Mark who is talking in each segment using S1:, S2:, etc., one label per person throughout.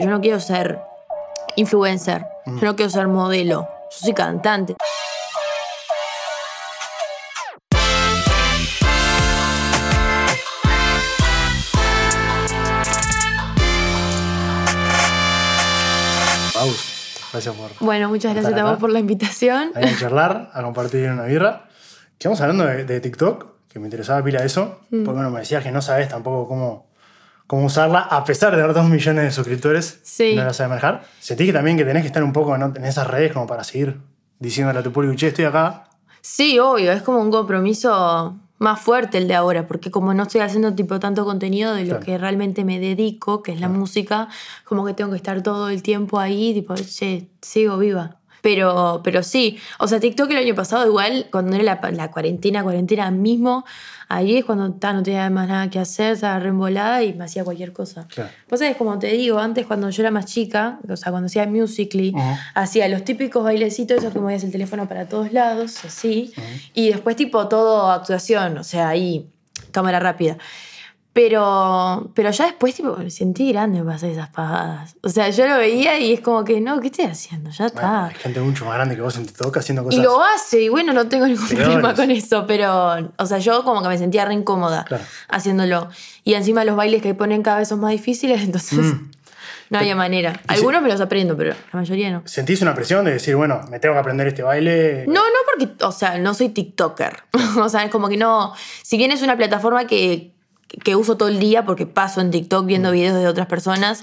S1: Yo no quiero ser influencer, yo no quiero ser modelo, yo soy cantante.
S2: Paus, gracias por
S1: Bueno, muchas gracias a vos por la invitación.
S2: a charlar, a compartir una birra. Estamos hablando de, de TikTok, que me interesaba pila eso,
S1: Mm.
S2: porque bueno, me decías que no sabes tampoco cómo, cómo usarla, a pesar de haber dos millones de suscriptores,
S1: Sí.
S2: no la sabes manejar. Sentís que también que tenés que estar un poco en, en esas redes como para seguir diciéndole a tu público, che, estoy acá.
S1: Sí, obvio, es como un compromiso más fuerte el de ahora, porque como no estoy haciendo tipo tanto contenido de lo
S2: Claro.
S1: que realmente me dedico, que es la música, como que tengo que estar todo el tiempo ahí, tipo, che, sigo viva. Pero, pero sí, o sea, TikTok el año pasado igual, cuando era la, la cuarentena, cuarentena mismo, ahí es cuando ta, no tenía más nada que hacer, estaba reembolada y me hacía cualquier cosa.
S2: Claro.
S1: Pues es como te digo, antes cuando yo era más chica, o sea, cuando hacía Musical.ly, hacía los típicos bailecitos, esos que movías el teléfono para todos lados, así. Y después tipo todo actuación, o sea, ahí, cámara rápida. Pero, pero ya después tipo me sentí grande para hacer esas pagadas. O sea, yo lo veía y es como que, no, ¿qué estoy haciendo? Ya
S2: Bueno,
S1: está.
S2: hay gente mucho más grande que vos en TikTok haciendo cosas.
S1: Y lo hace, y bueno, no tengo ningún
S2: Peores.
S1: problema con eso, pero, o sea, yo como que me sentía re incómoda
S2: Claro.
S1: haciéndolo. Y encima los bailes que ponen cada vez son más difíciles, entonces
S2: Mm.
S1: no había manera. Algunos me los aprendo, pero la mayoría no.
S2: ¿Sentís una presión de decir, bueno, me tengo que aprender este baile?
S1: No, no porque, o sea, no soy TikToker. o sea, es como que no. Si bien es una plataforma que, que uso todo el día porque paso en TikTok viendo videos de otras personas,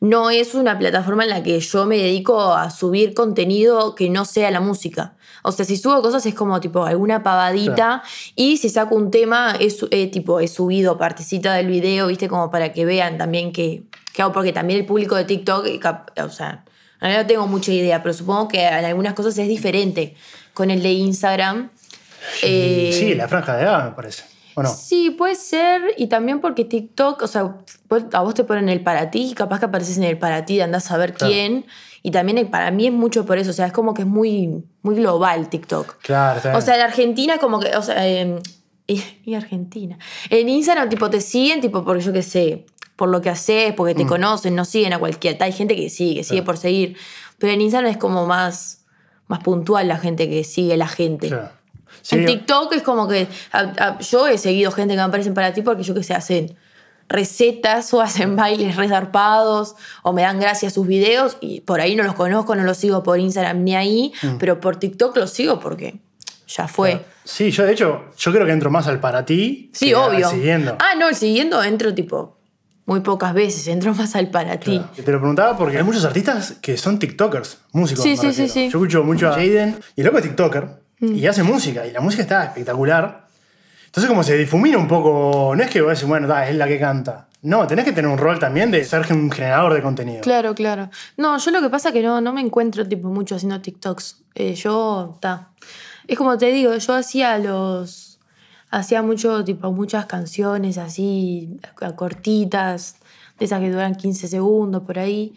S1: no es una plataforma en la que yo me dedico a subir contenido que no sea la música. O sea, si subo cosas es como tipo alguna pavadita
S2: Claro.
S1: y si saco un tema es eh, tipo he subido partecita del video, viste, como para que vean también que, que hago, porque también el público de TikTok, eh, o sea, no tengo mucha idea, pero supongo que en algunas cosas es diferente con el de Instagram. Eh,
S2: Sí, la franja de edad, me parece. ¿O no?
S1: Sí, puede ser. Y también porque TikTok, o sea, a vos te ponen el para ti y capaz que apareces en el para ti, andás a saber
S2: Claro.
S1: quién. Y también para mí es mucho por eso. O sea, es como que es muy, muy global TikTok.
S2: Claro, bien.
S1: O sea, en Argentina como que, o sea, eh, y, y Argentina. En Instagram tipo te siguen tipo porque yo qué sé, por lo que haces, porque te conocen, no siguen a cualquiera. Hay gente que sigue, sigue
S2: Mm. Claro.
S1: por seguir. Pero en Instagram es como más, más puntual la gente que sigue la gente.
S2: Claro. Sí,
S1: En TikTok es como que a- a- yo he seguido gente que me aparecen para ti porque yo que sé, hacen recetas o hacen bailes resarpados o me dan gracias sus videos y por ahí no los conozco, no los sigo por Instagram ni ahí, pero por TikTok los sigo porque ya fue.
S2: Claro. Sí, yo de hecho, yo creo que entro más al para ti.
S1: Sí,
S2: que al
S1: obvio.
S2: Siguiendo.
S1: Ah, no, el siguiendo entro tipo muy pocas veces, entro más al para ti.
S2: Claro. Te lo preguntaba porque hay muchos artistas que son TikTokers, músicos.
S1: Sí, sí, sí. Mm.
S2: Yo escucho mucho a Jaden y el loco es TikToker y hace música y la música está espectacular. Entonces, como se difumina un poco, no es que vos decís, bueno, ta, es la que canta. No, tenés que tener un rol también de ser un generador de contenido.
S1: Claro, claro. No, yo lo que pasa es que no, no me encuentro tipo mucho haciendo TikToks. Eh, yo, está. Es como te digo, yo hacía los. Hacía mucho, tipo, muchas canciones así, cortitas, de esas que duran 15 segundos por ahí,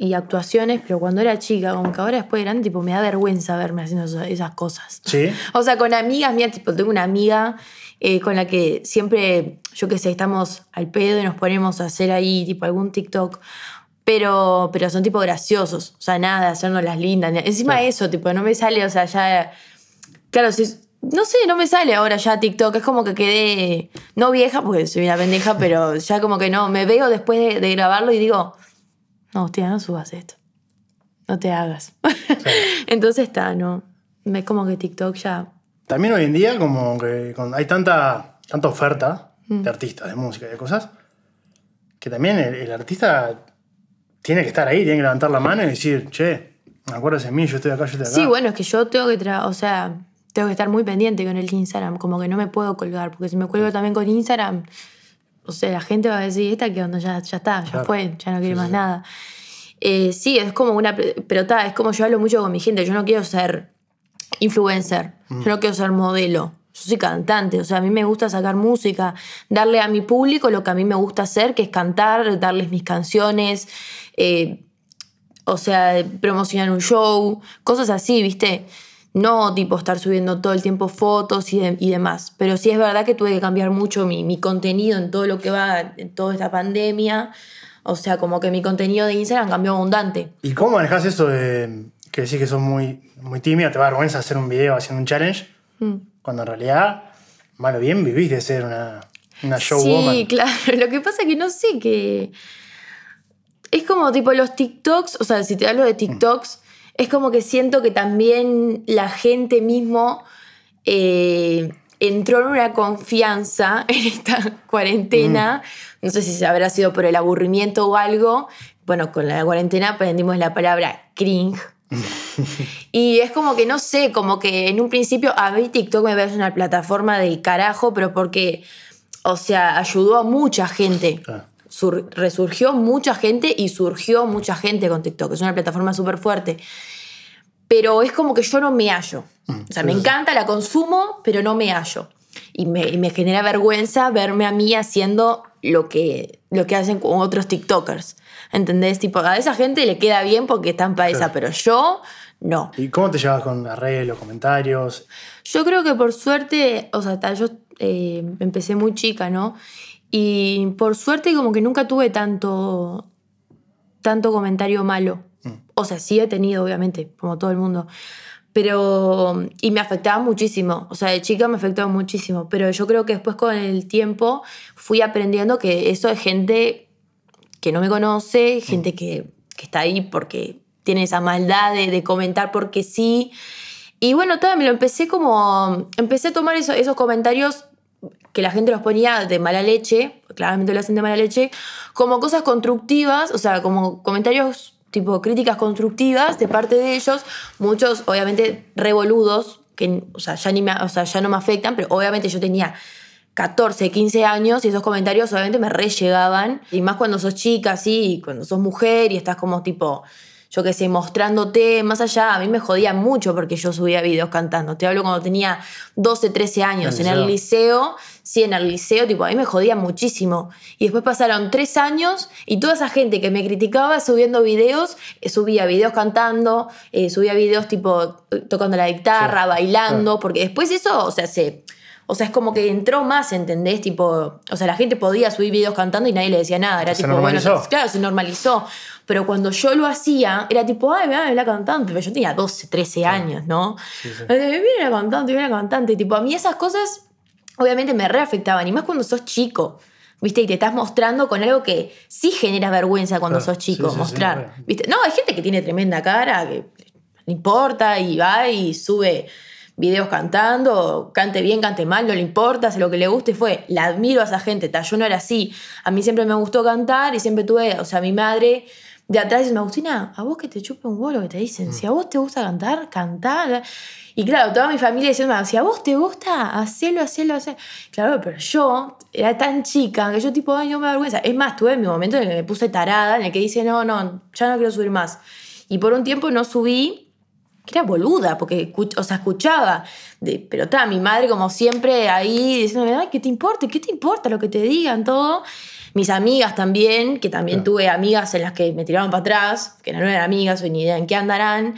S1: y actuaciones, pero cuando era chica, como que ahora después de grande, tipo, me da vergüenza verme haciendo esas cosas.
S2: Sí.
S1: O sea, con amigas mías, tipo, tengo una amiga eh, con la que siempre, yo qué sé, estamos al pedo y nos ponemos a hacer ahí, tipo, algún TikTok. Pero, pero son tipo graciosos. O sea, nada, hacernos las lindas. Encima
S2: Claro.
S1: eso, tipo, no me sale, o sea, ya. Claro, si. No sé, no me sale ahora ya TikTok. Es como que quedé. No vieja, porque soy una pendeja, pero ya como que no. Me veo después de, de grabarlo y digo. No, hostia, no subas esto. No te hagas. Entonces está, no. Es como que TikTok ya.
S2: También hoy en día, como que hay tanta, tanta oferta
S1: Mm.
S2: de artistas, de música, de cosas, que también el, el artista tiene que estar ahí, tiene que levantar la mano y decir, che, acuérdate de mí, yo estoy acá, yo estoy acá.
S1: Sí, bueno, es que yo tengo que, o sea, tengo que estar muy pendiente con el Instagram, como que no me puedo colgar, porque si me cuelgo también con Instagram, o sea, la gente va a decir, esta que onda, ya, ya está, ya
S2: Claro.
S1: fue, ya no quiere
S2: Sí,
S1: más
S2: sí.
S1: nada. Eh, sí, es como una, pero está, es como yo hablo mucho con mi gente, yo no quiero ser influencer,
S2: Mm.
S1: yo no quiero ser modelo. Yo soy cantante, o sea, a mí me gusta sacar música, darle a mi público lo que a mí me gusta hacer, que es cantar, darles mis canciones, eh, o sea, promocionar un show, cosas así, ¿viste? No tipo estar subiendo todo el tiempo fotos y, de- y demás. Pero sí es verdad que tuve que cambiar mucho mi, mi contenido en todo lo que va, en toda esta pandemia. O sea, como que mi contenido de Instagram cambió abundante.
S2: ¿Y cómo manejas eso de que decís que sos muy, muy tímida, te va a vergüenza hacer un video haciendo un challenge?
S1: Mm.
S2: Cuando en realidad, malo bien, vivís de ser una, una showwoman.
S1: Sí, claro. Lo que pasa es que no sé que. Es como tipo los TikToks, o sea, si te hablo de TikToks, es como que siento que también la gente mismo eh, entró en una confianza en esta cuarentena. No sé si se habrá sido por el aburrimiento o algo. Bueno, con la cuarentena aprendimos la palabra cringe. y es como que no sé, como que en un principio a mí TikTok me parece una plataforma del carajo, pero porque, o sea, ayudó a mucha gente.
S2: Claro.
S1: Sur- resurgió mucha gente y surgió mucha gente con TikTok. Es una plataforma súper fuerte. Pero es como que yo no me hallo. O sea, me encanta, la consumo, pero no me hallo. Y me, y me genera vergüenza verme a mí haciendo lo que, lo que hacen con otros TikTokers. ¿Entendés? Tipo, a esa gente le queda bien porque están para esa,
S2: Claro.
S1: pero yo no.
S2: ¿Y cómo te llevas con las redes, los comentarios?
S1: Yo creo que por suerte, o sea, yo eh, empecé muy chica, ¿no? Y por suerte como que nunca tuve tanto, tanto comentario malo. O sea, sí he tenido, obviamente, como todo el mundo. Pero, y me afectaba muchísimo. O sea, de chica me afectaba muchísimo. Pero yo creo que después con el tiempo fui aprendiendo que eso es gente que no me conoce, gente que, que está ahí porque tiene esa maldad de, de comentar porque sí. Y bueno, me lo empecé como. Empecé a tomar eso- esos comentarios que la gente los ponía de mala leche, claramente lo hacen de mala leche, como cosas constructivas, o sea, como comentarios tipo críticas constructivas de parte de ellos, muchos obviamente revoludos, que o sea, ya, ni me, o sea, ya no me afectan, pero obviamente yo tenía 14, 15 años y esos comentarios obviamente me re llegaban, y más cuando sos chica, así, cuando sos mujer y estás como tipo yo qué sé, mostrándote más allá, a mí me jodía mucho porque yo subía videos cantando. Te hablo cuando tenía 12, 13 años
S2: ¿En el
S1: liceo. Sí, en el liceo, tipo, a mí me jodía muchísimo. Y después pasaron tres años y toda esa gente que me criticaba subiendo videos, eh, subía videos cantando, eh, subía videos tipo tocando la guitarra,
S2: Sí,
S1: bailando, porque después eso, o sea, se... O sea, es como que entró más, ¿entendés? Tipo, o sea, la gente podía subir videos cantando y nadie le decía nada. Era
S2: Se
S1: tipo, bueno, claro, se normalizó. Pero cuando yo lo hacía, era tipo, ay, mira, la cantante. Pero yo tenía 12, 13 años, ¿no?
S2: Sí, sí.
S1: Viene la cantante, viene la cantante. Tipo, a mí esas cosas, obviamente, me reafectaban. Y más cuando sos chico, ¿viste? Y te estás mostrando con algo que sí genera vergüenza cuando
S2: Claro.
S1: sos chico,
S2: Sí,
S1: mostrar. ¿Viste? No, hay gente que tiene tremenda cara, que no importa y va y sube videos cantando, cante bien, cante mal, no le importa, hace lo que le guste, fue, la admiro a esa gente, ta, yo no era así, a mí siempre me gustó cantar y siempre tuve, o sea, mi madre de atrás dice, Agustina, a vos que te chupe un huevo lo que te dicen, si a vos te gusta cantar, cantar. Y claro, toda mi familia diciendo, si a vos te gusta, hacelo, hacelo, hacelo. Claro, pero yo era tan chica que yo tipo, ay, no me da vergüenza. Es más, tuve mi momento en el que me puse tarada, en el que dice, no, no, ya no quiero subir más. Y por un tiempo no subí, que era boluda, porque o sea, escuchaba. Pero está, mi madre como siempre ahí diciéndome, ay, ¿qué te importa? ¿Qué te importa lo que te digan? Todo. Mis amigas también, que también
S2: Claro.
S1: tuve amigas en las que me tiraban para atrás, que no eran amigas, ni idea en qué andarán.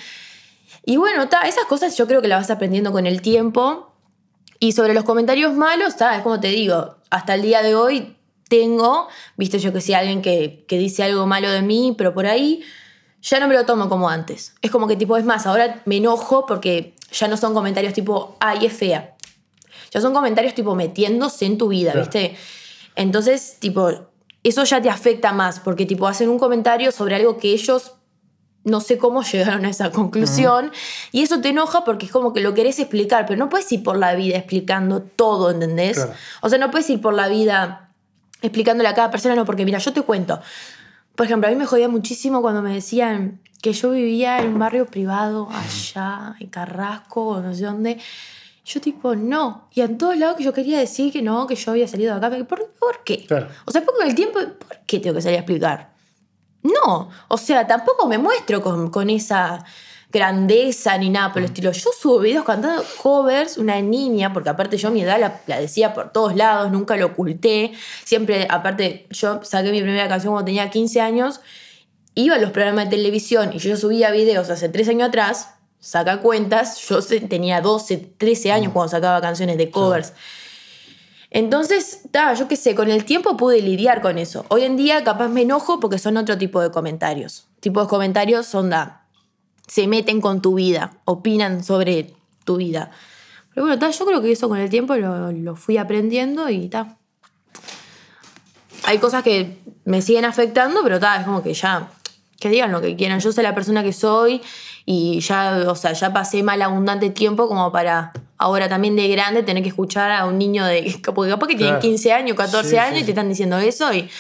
S1: Y bueno, ta, esas cosas yo creo que las vas aprendiendo con el tiempo. Y sobre los comentarios malos, ta, es como te digo, hasta el día de hoy tengo, viste yo que sé, alguien que, que dice algo malo de mí, pero por ahí ya no me lo tomo como antes. Es como que tipo, es más, ahora me enojo porque ya no son comentarios tipo, ay, es fea. Ya son comentarios tipo metiéndose en tu vida,
S2: Claro.
S1: ¿viste? Entonces, tipo, eso ya te afecta más porque tipo hacen un comentario sobre algo que ellos no sé cómo llegaron a esa conclusión y eso te enoja porque es como que lo querés explicar, pero no puedes ir por la vida explicando todo, ¿entendés?
S2: Claro.
S1: O sea, no puedes ir por la vida explicándole a cada persona, no, porque mira, yo te cuento. Por ejemplo, a mí me jodía muchísimo cuando me decían que yo vivía en un barrio privado allá, en Carrasco, o no sé dónde. Yo tipo, no. Y en todos lados que yo quería decir que no, que yo había salido de acá. Me- ¿Por, ¿por qué?
S2: Claro.
S1: O sea, con el tiempo, ¿por qué tengo que salir a explicar? No. O sea, tampoco me muestro con, con esa grandeza ni nada por el estilo. Yo subo videos cantando covers, una niña, porque aparte yo mi edad la, la decía por todos lados, nunca lo oculté. Siempre, aparte, yo saqué mi primera canción cuando tenía 15 años, iba a los programas de televisión y yo subía videos hace 3 años atrás, saca cuentas, yo tenía 12, 13 años cuando sacaba canciones de covers. Entonces, ta, yo qué sé, con el tiempo pude lidiar con eso. Hoy en día capaz me enojo porque son otro tipo de comentarios. Tipos de comentarios son da, se meten con tu vida, opinan sobre tu vida. Pero bueno, ta, yo creo que eso con el tiempo lo, lo fui aprendiendo y ta. Hay cosas que me siguen afectando, pero ta, es como que ya, que digan lo que quieran. Yo soy la persona que soy y ya, o sea, ya pasé mal abundante tiempo como para ahora también de grande tener que escuchar a un niño de. Porque capaz que tienen
S2: Claro.
S1: 15 años, 14
S2: Sí,
S1: años
S2: sí,
S1: y te están diciendo eso y.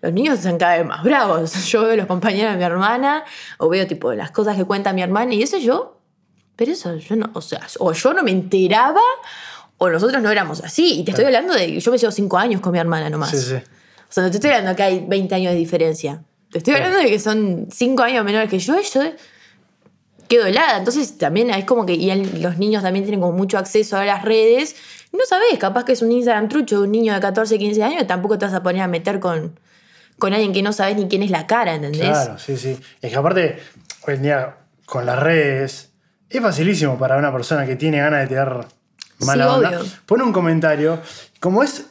S1: Los niños están cada vez más bravos. Yo veo los compañeros de mi hermana, o veo tipo las cosas que cuenta mi hermana, y eso yo. Pero eso yo no. O sea, o yo no me enteraba, o nosotros no éramos así. Y te estoy hablando de. Yo me llevo 5 años con mi hermana nomás.
S2: Sí, sí.
S1: O sea, no te estoy hablando que hay 20 años de diferencia. Te estoy hablando de que son 5 años menores que yo y yo quedo helada. Entonces también es como que y el- los niños también tienen como mucho acceso a las redes. No sabes, capaz que es un Instagram trucho de un niño de 14, 15 años tampoco te vas a poner a meter con, con alguien que no sabes ni quién es la cara, ¿entendés?
S2: Claro, sí, sí. Es que aparte, hoy en día, con las redes, es facilísimo para una persona que tiene ganas de tirar mala
S1: Sí,
S2: onda.
S1: obvio.
S2: Pone un comentario, como es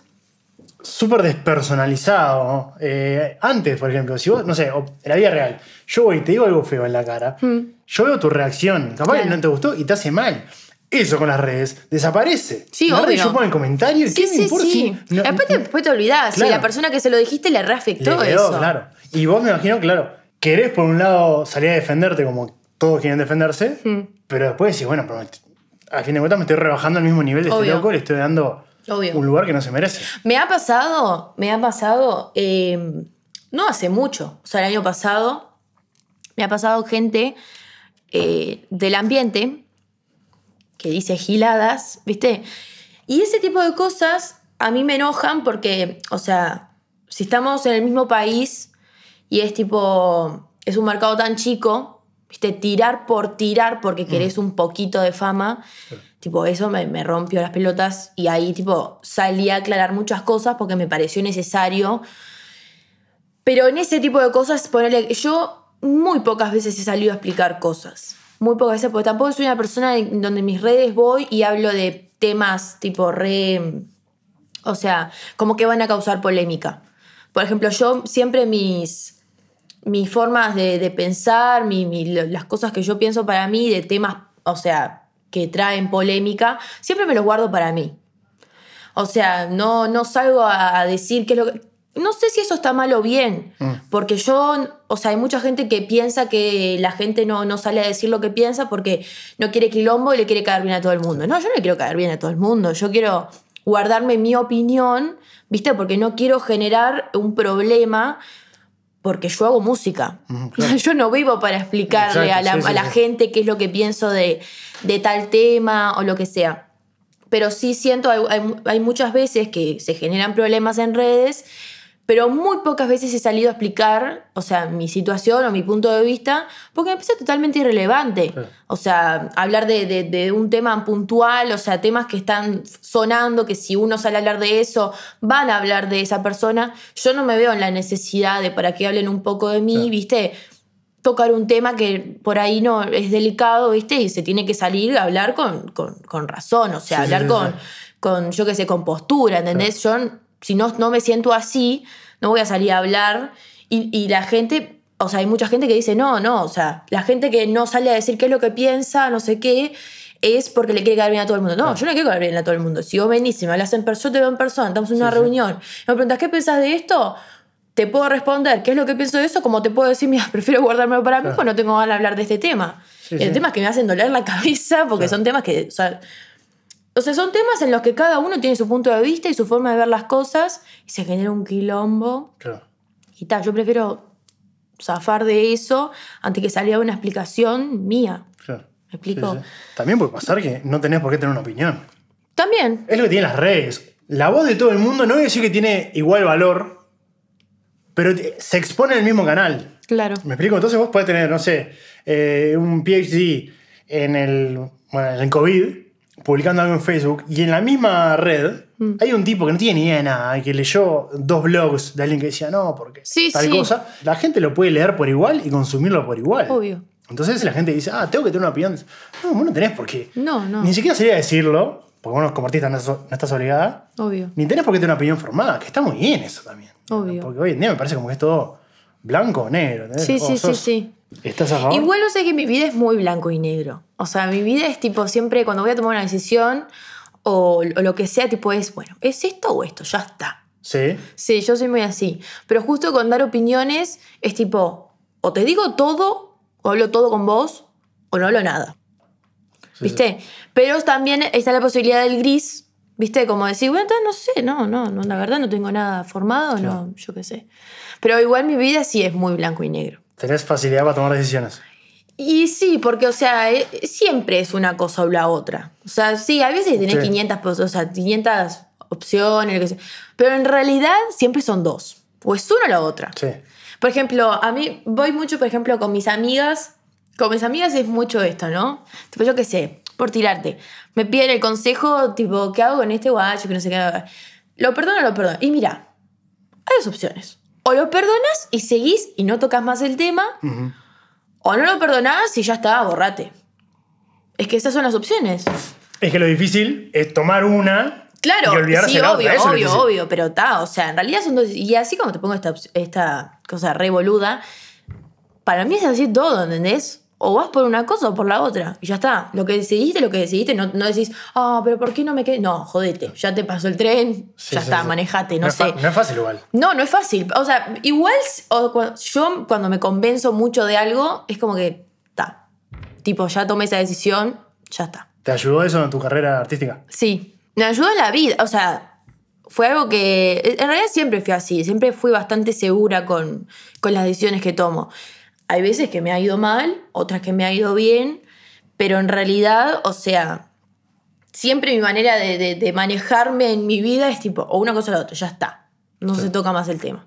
S2: súper despersonalizado. eh, antes, por ejemplo, si vos, no sé, en la vida real, yo voy y te digo algo feo en la cara, yo veo tu reacción, capaz que
S1: Hmm.
S2: No te gustó y te hace mal. Eso con las redes desaparece.
S1: Sí,
S2: En las redes
S1: obvio.
S2: yo pongo el comentario y
S1: Sí,
S2: ¿qué me
S1: sí,
S2: importa
S1: sí.
S2: si- no-
S1: después, te, después te olvidás. Si
S2: Claro.
S1: la persona que se lo dijiste le
S2: le
S1: reafectó
S2: quedó,
S1: eso.
S2: claro. Y vos me imagino, claro, querés por un lado salir a defenderte como todos quieren defenderse,
S1: Hmm.
S2: pero después decís, bueno, pero a fin de cuentas me estoy rebajando al mismo nivel de este loco, le estoy dando
S1: Obvio.
S2: un lugar que no se merece.
S1: Me ha pasado, me ha pasado, eh, no hace mucho, o sea, el año pasado, me ha pasado gente eh, del ambiente que dice giladas, ¿viste? Y ese tipo de cosas a mí me enojan porque, o sea, si estamos en el mismo país y es tipo, es un mercado tan chico, ¿viste? Tirar por tirar porque querés un poquito de fama, tipo, eso me, me rompió las pelotas y ahí, tipo, salí a aclarar muchas cosas porque me pareció necesario. Pero en ese tipo de cosas, ponerle, yo muy pocas veces he salido a explicar cosas. Muy pocas veces, porque tampoco soy una persona donde en mis redes voy y hablo de temas tipo re. O sea, como que van a causar polémica. Por ejemplo, yo siempre mis, mis formas de, de pensar, mi- las cosas que yo pienso para mí, de temas, o sea, que traen polémica, siempre me los guardo para mí. O sea, no, no salgo a decir qué es lo que... No sé si eso está mal o bien, porque yo, o sea, hay mucha gente que piensa que la gente no, no sale a decir lo que piensa porque no quiere quilombo y le quiere caer bien a todo el mundo. No, yo no le quiero caer bien a todo el mundo, yo quiero guardarme mi opinión, ¿viste? Porque no quiero generar un problema porque yo hago música. Yo no vivo para explicarle
S2: Exacto,
S1: a la,
S2: sí, sí,
S1: a la
S2: sí.
S1: gente qué es lo que pienso de, de tal tema o lo que sea. Pero sí siento, hay, hay- hay muchas veces que se generan problemas en redes, pero muy pocas veces he salido a explicar, o sea, mi situación o mi punto de vista, porque me parece totalmente irrelevante. O sea, hablar de, de- de un tema puntual, o sea, temas que están sonando, que si uno sale a hablar de eso, van a hablar de esa persona. Yo no me veo en la necesidad de para que hablen un poco de mí. ¿viste? Tocar un tema que por ahí no es delicado, ¿viste? Y se tiene que salir a hablar con, con- con razón, o sea,
S2: Sí,
S1: hablar con, con, yo qué sé, con postura, ¿entendés? Yo, si no, no me siento así, no voy a salir a hablar. Y, y la gente, o sea, hay mucha gente que dice, no, no, o sea, la gente que no sale a decir qué es lo que piensa, no sé qué, es porque le quiere caer bien a todo el mundo. No, yo no quiero caer bien a todo el mundo. Si vos venís y me hablas en persona, yo te veo en persona, estamos en una
S2: Sí, sí.
S1: reunión, y me preguntas, ¿qué pensás de esto? Te puedo responder qué es lo que pienso de eso, como te puedo decir, mira, prefiero guardármelo para mí,
S2: Claro.
S1: porque no tengo ganas de hablar de este tema.
S2: Sí,
S1: el
S2: sí.
S1: tema es que me hacen doler la cabeza, porque
S2: Claro.
S1: son temas que, o sea, o sea, son temas en los que cada uno tiene su punto de vista y su forma de ver las cosas y se genera un quilombo.
S2: Claro.
S1: Y tal, yo prefiero zafar de eso antes que salga una explicación mía.
S2: claro.
S1: ¿Me explico?
S2: Sí, sí. También puede pasar que no tenés por qué tener una opinión.
S1: También,
S2: Es lo que tienen las redes. La voz de todo el mundo no voy a decir que tiene igual valor, pero se expone en el mismo canal.
S1: claro.
S2: ¿Me explico? Entonces vos podés tener, no sé, eh, un PhD en el, bueno, en el COVID, publicando algo en Facebook, y en la misma red
S1: Mm.
S2: hay un tipo que no tiene ni idea de nada, y que leyó dos blogs de alguien que decía, no, porque
S1: Sí,
S2: tal
S1: sí.
S2: cosa. La gente lo puede leer por igual y consumirlo por igual.
S1: Obvio.
S2: Entonces la gente dice, ah, tengo que tener una opinión. No, vos no tenés por qué.
S1: No, no.
S2: Ni siquiera sería decirlo, porque vos como artista no, no estás obligada,
S1: Obvio.
S2: ni tenés por qué tener una opinión formada, que está muy bien eso también.
S1: Obvio.
S2: Porque hoy en día me parece como que es todo blanco o negro. ¿entendés?
S1: Sí, sí, sí, sí.
S2: ¿Estás a favor?
S1: Igual yo sé que mi vida es muy blanco y negro. O sea, mi vida es tipo siempre cuando voy a tomar una decisión o, o lo que sea, tipo es, bueno, ¿es esto o esto? Ya está.
S2: Sí.
S1: Sí, yo soy muy así. Pero justo con dar opiniones es tipo, o te digo todo, o hablo todo con vos, o no hablo nada.
S2: sí,
S1: ¿Viste? Pero también está la posibilidad del gris, ¿viste? Como decir, bueno, entonces no sé, no, no, no, la verdad no tengo nada formado,
S2: Claro.
S1: no, yo qué sé. Pero igual mi vida sí es muy blanco y negro.
S2: Tenés facilidad para tomar decisiones.
S1: Y sí, porque, o sea, eh, siempre es una cosa o la otra. O sea, sí, a veces tenés
S2: Sí.
S1: 500, pos- o sea, 500 opciones, lo que sea. Pero en realidad siempre son dos. O es una o la otra.
S2: Sí.
S1: Por ejemplo, a mí voy mucho, por ejemplo, con mis amigas. Con mis amigas es mucho esto, ¿no? Tipo, yo qué sé, por tirarte. Me piden el consejo, tipo, ¿qué hago con este guacho? Que no sé qué. Lo perdono o lo perdono. Y mira, hay dos opciones. O lo perdonas y seguís y no tocas más el tema, o no lo perdonás y ya está, borrate. Es que esas son las opciones.
S2: Es que lo difícil es tomar una
S1: Claro,
S2: y olvidarse
S1: sí, obvio,
S2: otra.
S1: Obvio, obvio, pero está, o sea, en realidad son dos. Y así como te pongo esta, esta cosa re boluda, para mí es así todo, ¿entendés? O vas por una cosa o por la otra. Y ya está. Lo que decidiste, lo que decidiste, no, no decís, ah, pero ¿por qué no me quedé? No, jodete, ya te pasó el tren,
S2: Sí,
S1: ya
S2: sí,
S1: está,
S2: sí.
S1: manejate, no,
S2: fa-
S1: sé.
S2: no es fácil igual.
S1: No, no es fácil. O sea, igual o yo cuando me convenzo mucho de algo, es como que, está. Tipo, ya tomé esa decisión, ya está.
S2: ¿Te ayudó eso en tu carrera artística?
S1: Sí, me ayudó en la vida. O sea, fue algo que. En realidad siempre fui así. Siempre fui bastante segura con, con las decisiones que tomo. Hay veces que me ha ido mal, otras que me ha ido bien, pero en realidad, o sea, siempre mi manera de, de- de manejarme en mi vida es tipo, o una cosa o la otra, ya está. No se toca más el tema.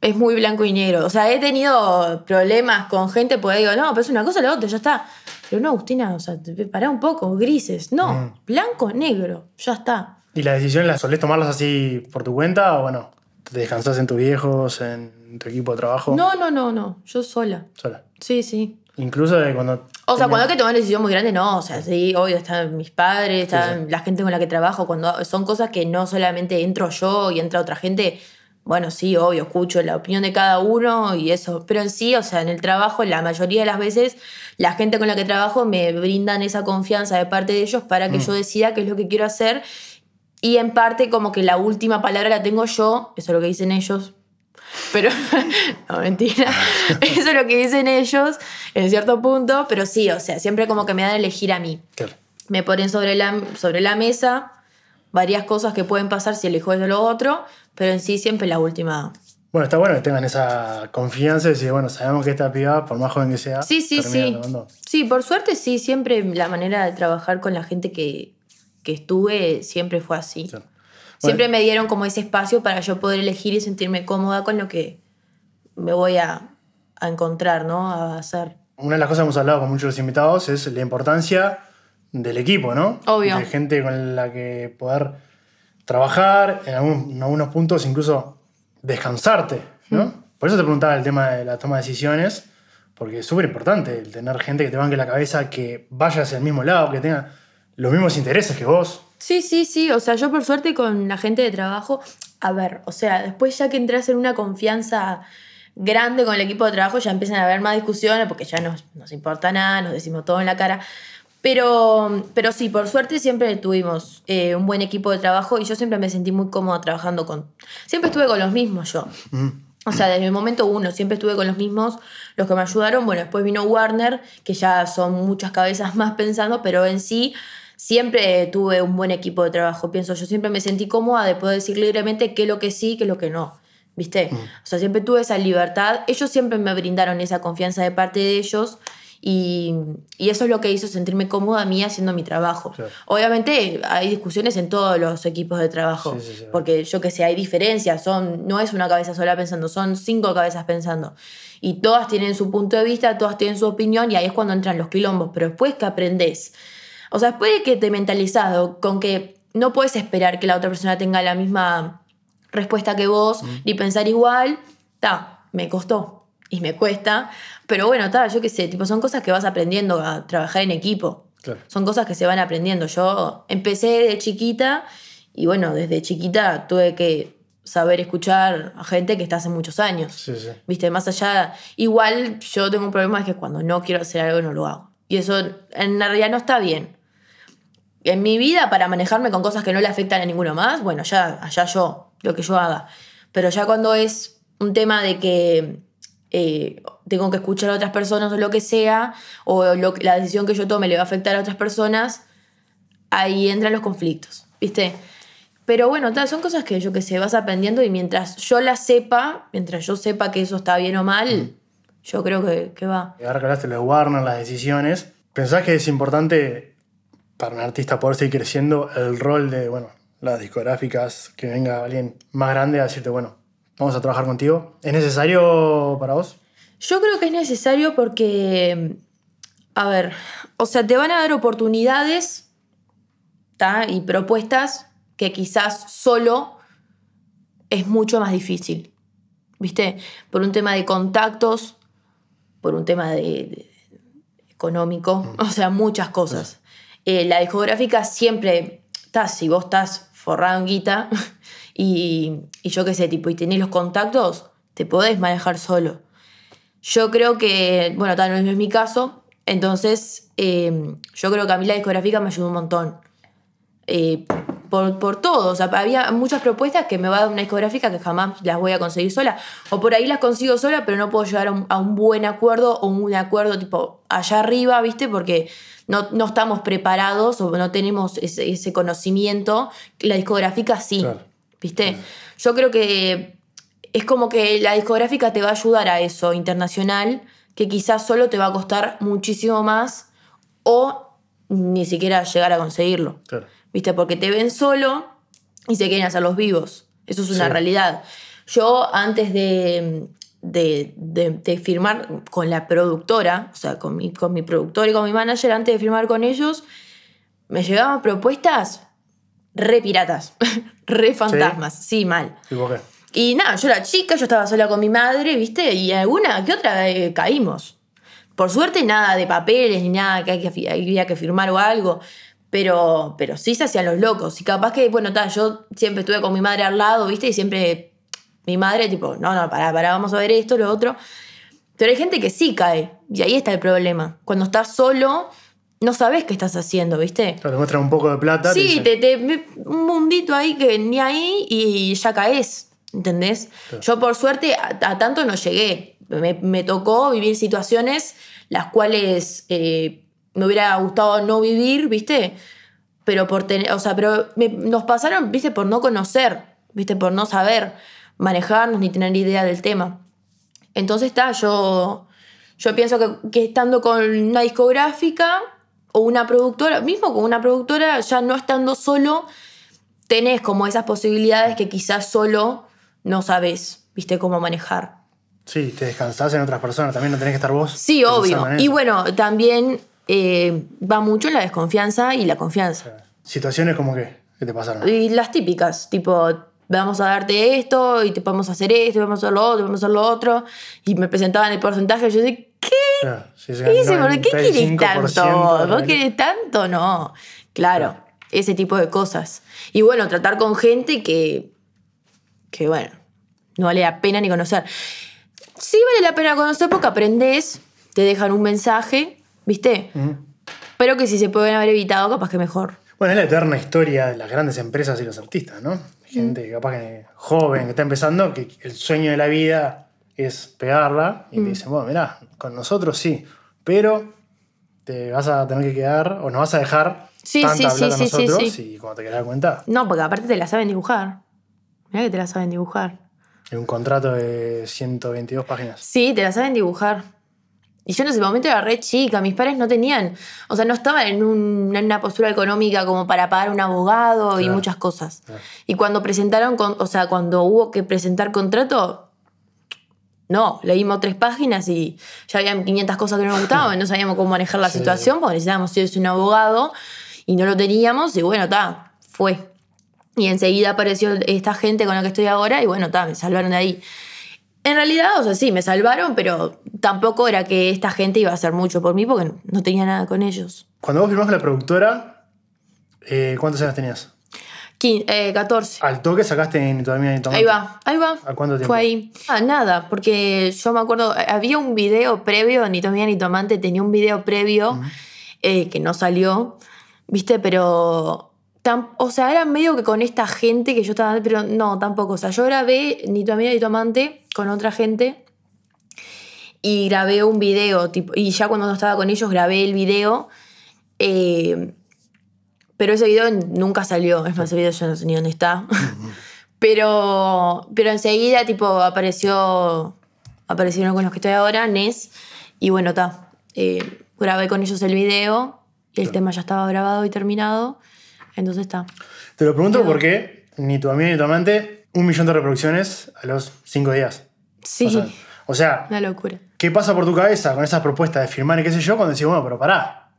S1: Es muy blanco y negro. O sea, he tenido problemas con gente porque digo, no, pero es una cosa o la otra, ya está. Pero no, Agustina, o sea, pará un poco, grises. No,
S2: Mm.
S1: blanco, negro, ya está.
S2: ¿Y las decisiones las solés tomarlas así por tu cuenta o bueno? ¿Te descansás en tus viejos, en tu equipo de trabajo?
S1: No, no, no, no, yo sola.
S2: Sola.
S1: Sí, sí.
S2: Incluso de cuando.
S1: O sea,
S2: tenés-
S1: cuando hay que tomar una decisión muy grande, no. O sea, sí, obvio, están mis padres, están la gente con la que trabajo. Cuando son cosas que no solamente entro yo y entra otra gente, bueno, sí, obvio, escucho la opinión de cada uno y eso. Pero en sí, o sea, en el trabajo, la mayoría de las veces, la gente con la que trabajo me brindan esa confianza de parte de ellos para que
S2: Mm.
S1: yo decida qué es lo que quiero hacer. Y en parte, como que la última palabra la tengo yo, eso es lo que dicen ellos, pero, no, mentira. Eso es lo que dicen ellos en cierto punto, pero sí, o sea, siempre como que me dan a elegir a mí.
S2: Claro.
S1: Me ponen sobre la, sobre la mesa varias cosas que pueden pasar si elijo eso o lo otro, pero en sí siempre la última.
S2: Bueno, está bueno que tengan esa confianza y decir, bueno, sabemos que esta piba, por más joven que sea,
S1: Sí, sí, sí.
S2: tomando.
S1: Sí, por suerte sí, siempre la manera de trabajar con la gente que, que estuve siempre fue así.
S2: Claro.
S1: Siempre me dieron como ese espacio para yo poder elegir y sentirme cómoda con lo que me voy a, a encontrar, ¿no? A hacer.
S2: Una de las cosas que hemos hablado con muchos de los invitados es la importancia del equipo, ¿no?
S1: Obvio.
S2: De gente con la que poder trabajar, en, algún- en algunos puntos incluso descansarte, ¿no?
S1: Mm.
S2: Por eso te preguntaba el tema de la toma de decisiones, porque es súper importante el tener gente que te banque la cabeza, que vaya hacia el mismo lado, que tenga los mismos intereses que vos.
S1: Sí, sí, sí. O sea, yo por suerte con la gente de trabajo, a ver, o sea, después ya que entras en una confianza grande con el equipo de trabajo, ya empiezan a haber más discusiones porque ya no nos importa nada, nos decimos todo en la cara. Pero, pero sí, por suerte siempre tuvimos eh, un buen equipo de trabajo y yo siempre me sentí muy cómoda trabajando con... Siempre estuve con los mismos yo.
S2: Mm.
S1: O sea, desde el momento uno siempre estuve con los mismos, los que me ayudaron. Bueno, después vino Warner, que ya son muchas cabezas más pensando, pero en sí siempre tuve un buen equipo de trabajo. Pienso, yo siempre me sentí cómoda de poder decir libremente qué es lo que sí, qué es lo que no. ¿Viste? O sea, siempre tuve esa libertad. Ellos siempre me brindaron esa confianza de parte de ellos. Y, y eso es lo que hizo sentirme cómoda a mí haciendo mi trabajo.
S2: Claro.
S1: Obviamente hay discusiones en todos los equipos de trabajo,
S2: Sí, sí, sí.
S1: porque yo que sé, hay diferencias, son, no es una cabeza sola pensando, son cinco cabezas pensando. Y todas tienen su punto de vista, todas tienen su opinión y ahí es cuando entran los quilombos. Pero después que aprendes, o sea, después de que te mentalizado con que no puedes esperar que la otra persona tenga la misma respuesta que vos, ni pensar igual, ta, me costó y me cuesta. Pero bueno, ta, yo qué sé, tipo, son cosas que vas aprendiendo a trabajar en equipo.
S2: Claro.
S1: Son cosas que se van aprendiendo. Yo empecé de chiquita y bueno, desde chiquita tuve que saber escuchar a gente que está hace muchos años.
S2: Sí, sí.
S1: Viste, más allá. Igual yo tengo un problema es que cuando no quiero hacer algo no lo hago. Y eso en realidad no está bien. En mi vida, para manejarme con cosas que no le afectan a ninguno más, bueno, ya allá yo, lo que yo haga. Pero ya cuando es un tema de que eh, tengo que escuchar a otras personas o lo que sea, o lo, la decisión que yo tome le va a afectar a otras personas, ahí entran los conflictos, ¿viste? Pero bueno, tal, son cosas que yo que sé, vas aprendiendo y mientras yo las sepa, mientras yo sepa que eso está bien o mal, yo creo que, que va.
S2: Y ahora que hablaste de Warner, las decisiones, ¿pensás que es importante para un artista poder seguir creciendo el rol de, bueno, las discográficas, que venga alguien más grande a decirte, bueno, vamos a trabajar contigo? ¿Es necesario para vos?
S1: Yo creo que es necesario porque, a ver, o sea, te van a dar oportunidades ¿tá? y propuestas que quizás solo es mucho más difícil, ¿viste? Por un tema de contactos, por un tema de, de- económico, o sea, muchas cosas. Eh, la discográfica siempre, está, si vos estás forrado en guita y, yo qué sé, tipo, y tenés los contactos, te podés manejar solo. Yo creo que, bueno, tal no es mi caso, entonces eh, yo creo que a mí la discográfica me ayudó un montón. Eh, por, por todo, o sea, había muchas propuestas que me va a dar una discográfica que jamás las voy a conseguir sola, o por ahí las consigo sola, pero no puedo llegar a un, a un buen acuerdo o un acuerdo tipo allá arriba, ¿viste? Porque no, no estamos preparados o no tenemos ese, ese conocimiento. La discográfica sí,
S2: Claro.
S1: ¿viste? Yo creo que es como que la discográfica te va a ayudar a eso internacional, que quizás solo te va a costar muchísimo más o ni siquiera llegar a conseguirlo.
S2: Claro.
S1: ¿Viste? Porque te ven solo y se quieren hacer los vivos. Eso es una
S2: Sí.
S1: realidad. Yo antes de, de, de- de firmar con la productora, o sea, con mi, con mi productor y con mi manager, antes de firmar con ellos, me llegaban propuestas re piratas, re fantasmas, sí, mal.
S2: ¿Tipo qué?
S1: Y nada, yo era chica, yo estaba sola con mi madre, ¿viste? Y alguna que otra eh, caímos. Por suerte, nada de papeles ni nada que, había que firmar o algo. Pero, pero sí se hacían los locos. Y capaz que, bueno, yo siempre estuve con mi madre al lado, ¿viste? Y siempre mi madre, tipo, no, no, pará, pará, vamos a ver esto, lo otro. Pero hay gente que sí cae. Y ahí está el problema. Cuando estás solo, no sabes qué estás haciendo, ¿viste?
S2: Te muestran un poco de plata.
S1: Sí, te, te- un mundito ahí que ni ahí y ya caes, ¿entendés?
S2: Claro.
S1: Yo por suerte a, a tanto no llegué. Me, me tocó vivir situaciones las cuales eh, me hubiera gustado no vivir, ¿viste? Pero por tener, o sea, pero me- nos pasaron, ¿viste? Por no conocer, ¿viste? Por no saber manejarnos ni tener idea del tema. Entonces está, yo, yo pienso que, que estando con una discográfica o una productora, mismo con una productora, ya no estando solo, tenés como esas posibilidades que quizás solo no sabes, viste, cómo manejar.
S2: Sí, te descansás en otras personas, también no tenés que estar vos.
S1: Sí, obvio. Y bueno, también eh, va mucho en la desconfianza y la confianza.
S2: Situaciones como que, ¿qué te pasaron?
S1: Y las típicas, tipo, vamos a darte esto y te podemos hacer esto, y vamos a hacer lo otro, vamos a hacer lo otro. Y me presentaban el porcentaje y yo decía, ¿qué?
S2: Claro, sí, sí,
S1: ¿Qué? ¿Por qué querés
S2: 95%
S1: tanto? ¿Vos querés tanto? No. Claro, ese tipo de cosas. Y bueno, tratar con gente que, que bueno, no vale la pena ni conocer. Sí vale la pena conocer porque aprendés, te dejan un mensaje, ¿viste? Pero que si se pueden haber evitado, capaz que mejor.
S2: Bueno, es la eterna historia de las grandes empresas y los artistas, ¿no? Gente capaz que joven, que está empezando, que el sueño de la vida es pegarla y te dicen, bueno, mirá, con nosotros sí, pero te vas a tener que quedar o nos vas a dejar
S1: Sí,
S2: tanta
S1: sí, sí,
S2: plata a
S1: sí, sí,
S2: nosotros
S1: sí.
S2: y cuando te querés dar cuenta,
S1: No, porque aparte te la saben dibujar. Mirá que te la saben dibujar.
S2: hay un contrato de 122 páginas.
S1: Sí, te la saben dibujar. Y yo en ese momento era re chica, mis padres no tenían, o sea, no estaban en, un- en una postura económica como para pagar un abogado y muchas cosas.
S2: Claro.
S1: Y cuando presentaron, con, o sea, cuando hubo que presentar contrato, no, leímos tres páginas y ya habían 500 cosas que no nos gustaban, no sabíamos cómo manejar la
S2: Sí.
S1: situación porque necesitábamos ser un abogado y no lo teníamos y bueno, está, fue. Y enseguida apareció esta gente con la que estoy ahora y bueno, está, me salvaron de ahí. En realidad, o sea, sí, me salvaron, pero tampoco era que esta gente iba a hacer mucho por mí porque no tenía nada con ellos.
S2: Cuando vos firmás con la productora, eh, ¿cuántos años tenías?
S1: Quin- eh, 14.
S2: Al toque sacaste ni todavía ni tomate.
S1: Ahí va, ahí va.
S2: ¿A cuánto tiempo?
S1: Fue ahí. Ah, nada, porque yo me acuerdo, eh, había un video previo, ni Tomía ni Tomante tenía un video previo eh, que no salió, ¿viste? Pero, tam- o sea, era medio que con esta gente que yo estaba, pero no, tampoco. O sea, yo grabé ni Tomía ni Tomante con otra gente y grabé un video, tipo, y ya cuando no estaba con ellos grabé el video. eh, pero ese video nunca salió. Es más, ese video yo no sé ni dónde está. pero, pero enseguida, tipo, apareció. Aparecieron con los que estoy ahora, Nes. Y bueno, está. grabé con ellos el video. El tema ya estaba grabado y terminado. Entonces está.
S2: Te lo pregunto porque ni tu amigo ni tu amante, un millón de reproducciones a los cinco días.
S1: Sí,
S2: O sea, o sea,
S1: una locura.
S2: ¿qué pasa por tu cabeza con esas propuestas de firmar y qué sé yo cuando decís, bueno, pero pará?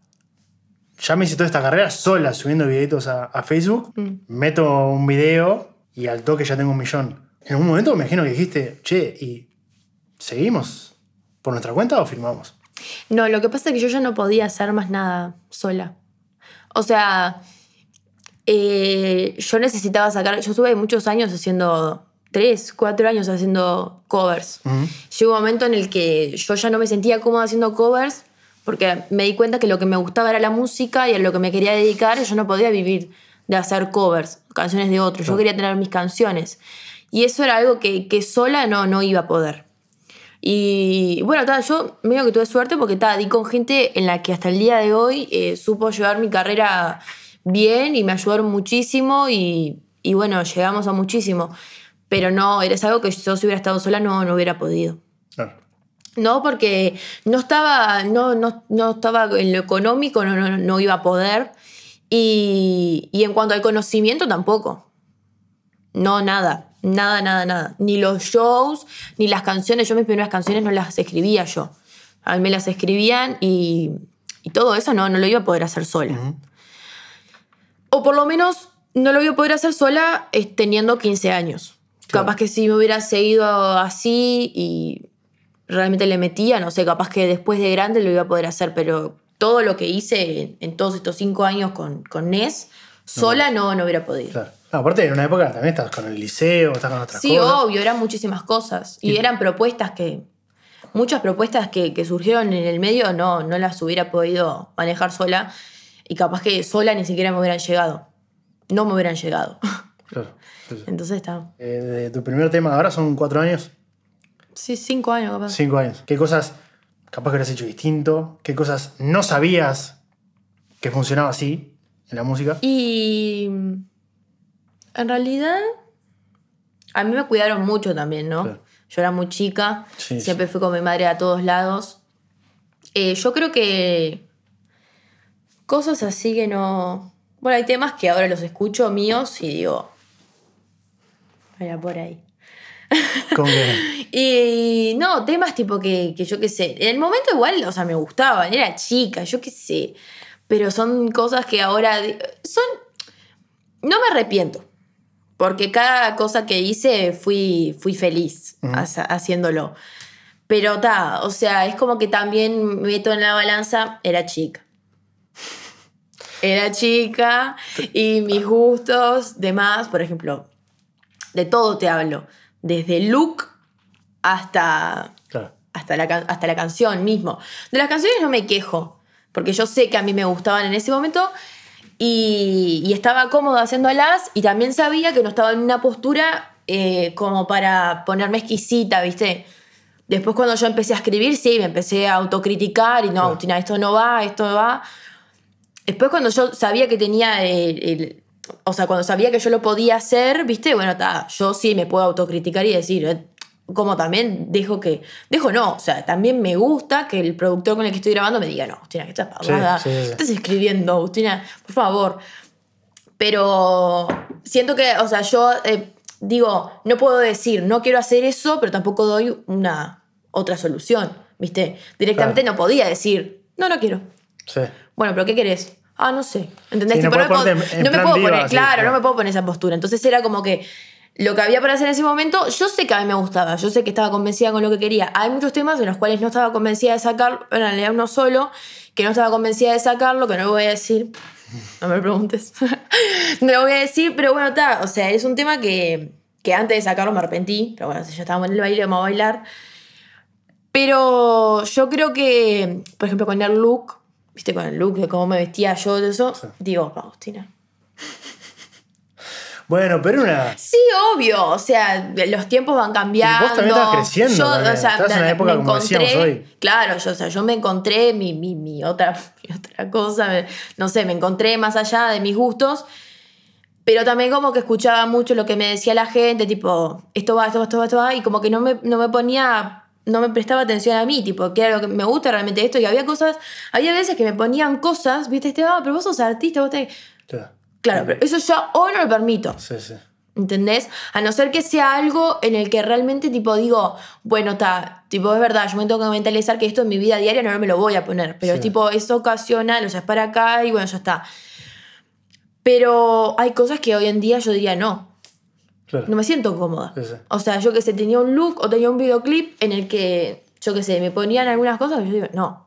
S2: Ya me hice toda esta carrera sola subiendo videitos a, a Facebook,
S1: Mm.
S2: meto un video y al toque ya tengo un millón. En algún momento me imagino que dijiste, che, ¿y seguimos por nuestra cuenta o firmamos?
S1: No, lo que pasa es que yo ya no podía hacer más nada sola. O sea, eh, yo necesitaba sacar. Yo estuve muchos años haciendo. Tres, cuatro años haciendo covers.
S2: Ujú.
S1: Llegó un momento en el que yo ya no me sentía cómoda haciendo covers porque me di cuenta que lo que me gustaba era la música y a lo que me quería dedicar y yo no podía vivir de hacer covers, canciones de otros. Yo quería tener mis canciones. Y eso era algo que, que sola no, no iba a poder. Y bueno, ta, yo medio que tuve suerte porque ta, di con gente en la que hasta el día de hoy eh, supo llevar mi carrera bien y me ayudaron muchísimo y, y bueno, llegamos a muchísimo. Pero no, es algo que yo si hubiera estado sola no, no hubiera podido.
S2: Claro.
S1: No, porque no estaba, no, no, no estaba en lo económico, no, no, no iba a poder. Y, y en cuanto al conocimiento tampoco. No, nada. Nada, nada, nada. Ni los shows, ni las canciones. Yo mis primeras canciones no las escribía yo. A mí me las escribían y, y todo eso no, no lo iba a poder hacer sola. O por lo menos no lo iba a poder hacer sola eh, teniendo 15 años.
S2: Claro.
S1: Capaz que si me hubiera seguido así y realmente le metía, no sé, capaz que después de grande lo iba a poder hacer, pero todo lo que hice en, en todos estos cinco años con, con Nes, sola no, no hubiera podido.
S2: Claro. No, aparte, en una época también estás con el liceo, estás con otras
S1: Sí,
S2: cosas.
S1: obvio, eran muchísimas cosas. Y
S2: Y-
S1: eran propuestas que. Muchas propuestas que, que surgieron en el medio no, no las hubiera podido manejar sola. Y capaz que sola ni siquiera me hubieran llegado. No me hubieran llegado.
S2: Claro, sí, sí.
S1: Entonces está.
S2: Eh, de tu primer tema ahora son cuatro años,
S1: Sí, cinco años capaz.
S2: cinco años. ¿Qué cosas capaz que hubieras hecho distinto? ¿Qué cosas no sabías que funcionaba así en la música?
S1: Y. En realidad. A mí me cuidaron mucho también, ¿no?
S2: Claro.
S1: Yo era muy chica.
S2: Sí,
S1: siempre fui con mi madre a todos lados. Eh, yo creo que. Cosas así que no. Bueno, hay temas que ahora los escucho míos y digo. Era por ahí. Y no, temas tipo que, que yo qué sé. En el momento igual, o sea, me gustaban, era chica, yo qué sé. Pero son cosas que ahora. Son. No me arrepiento. Porque cada cosa que hice fui, fui feliz haciéndolo. Pero ta, o sea, es como que también meto en la balanza, era chica. Era chica y mis gustos, demás, por ejemplo, de todo te hablo. Desde look hasta,
S2: claro.
S1: hasta, la, hasta la canción mismo. De las canciones no me quejo, porque yo sé que a mí me gustaban en ese momento y, y estaba cómoda haciéndolas y también sabía que no estaba en una postura eh, como para ponerme exquisita, ¿viste? Después cuando yo empecé a escribir, sí, me empecé a autocriticar y no,
S2: Claro.
S1: Agustina, esto no va, esto no va. Después cuando yo sabía que tenía el, el- o sea, cuando sabía que yo lo podía hacer, viste, bueno, ta, yo sí me puedo autocriticar y decir, eh, como también dejo que, dejo no, o sea, también me gusta que el productor con el que estoy grabando me diga, no, Agustina, que estás pagada,
S2: Sí, sí, sí.
S1: ¿qué estás escribiendo, Agustina, por favor. Pero siento que, o sea, yo eh, digo, no puedo decir, no quiero hacer eso, pero tampoco doy una otra solución, viste. Directamente no podía decir, no, no quiero.
S2: Sí.
S1: Bueno, pero ¿qué querés? Ah, no sé. ¿Entendés?
S2: Sí, no
S1: Tipo, puedo-
S2: en- en
S1: no me puedo poner, claro,
S2: claro.
S1: no me puedo poner esa postura. Entonces era como que lo que había para hacer en ese momento, yo sé que a mí me gustaba, yo sé que estaba convencida con lo que quería. Hay muchos temas en los cuales no estaba convencida de sacarlo, en realidad uno solo, que no estaba convencida de sacarlo, que no lo voy a decir, no me preguntes, no lo voy a decir, pero bueno, está, o sea, es un tema que, que antes de sacarlo me arrepentí, pero bueno, si ya estábamos en el baile, vamos a bailar. Pero yo creo que, por ejemplo, con el look, viste, con el look de cómo me vestía yo, de eso, digo, Agustina.
S2: Bueno, pero una.
S1: Sí, obvio. O sea, los tiempos van cambiando.
S2: Y vos también estás creciendo.
S1: Yo,
S2: también.
S1: o sea,
S2: Estás en una
S1: me
S2: época como
S1: encontré-
S2: hoy.
S1: Claro, yo, o sea, yo me encontré mi, mi, mi otra, mi otra cosa, me- no sé, me encontré más allá de mis gustos, pero también como que escuchaba mucho lo que me decía la gente, tipo, esto va, esto va, esto va, esto va, y como que no me, no me ponía, no me prestaba atención a mí, tipo, que era lo que me gusta realmente esto, y había cosas, había veces que me ponían cosas, viste, este, ah, pero vos sos artista, vos tenés...
S2: Claro.
S1: Claro, pero eso yo hoy no lo permito.
S2: Sí, sí.
S1: ¿Entendés? A no ser que sea algo en el que realmente, tipo, digo, bueno, está, tipo, es verdad, yo me tengo que mentalizar que esto en mi vida diaria no me lo voy a poner, pero
S2: Sí.
S1: es tipo, es ocasional, o sea, es para acá y bueno, ya está. Pero hay cosas que hoy en día yo diría no,
S2: Claro.
S1: no me siento cómoda.
S2: Sí, sí.
S1: O sea, yo que sé, tenía un look o tenía un videoclip en el que, yo que sé, me ponían algunas cosas y yo digo, no.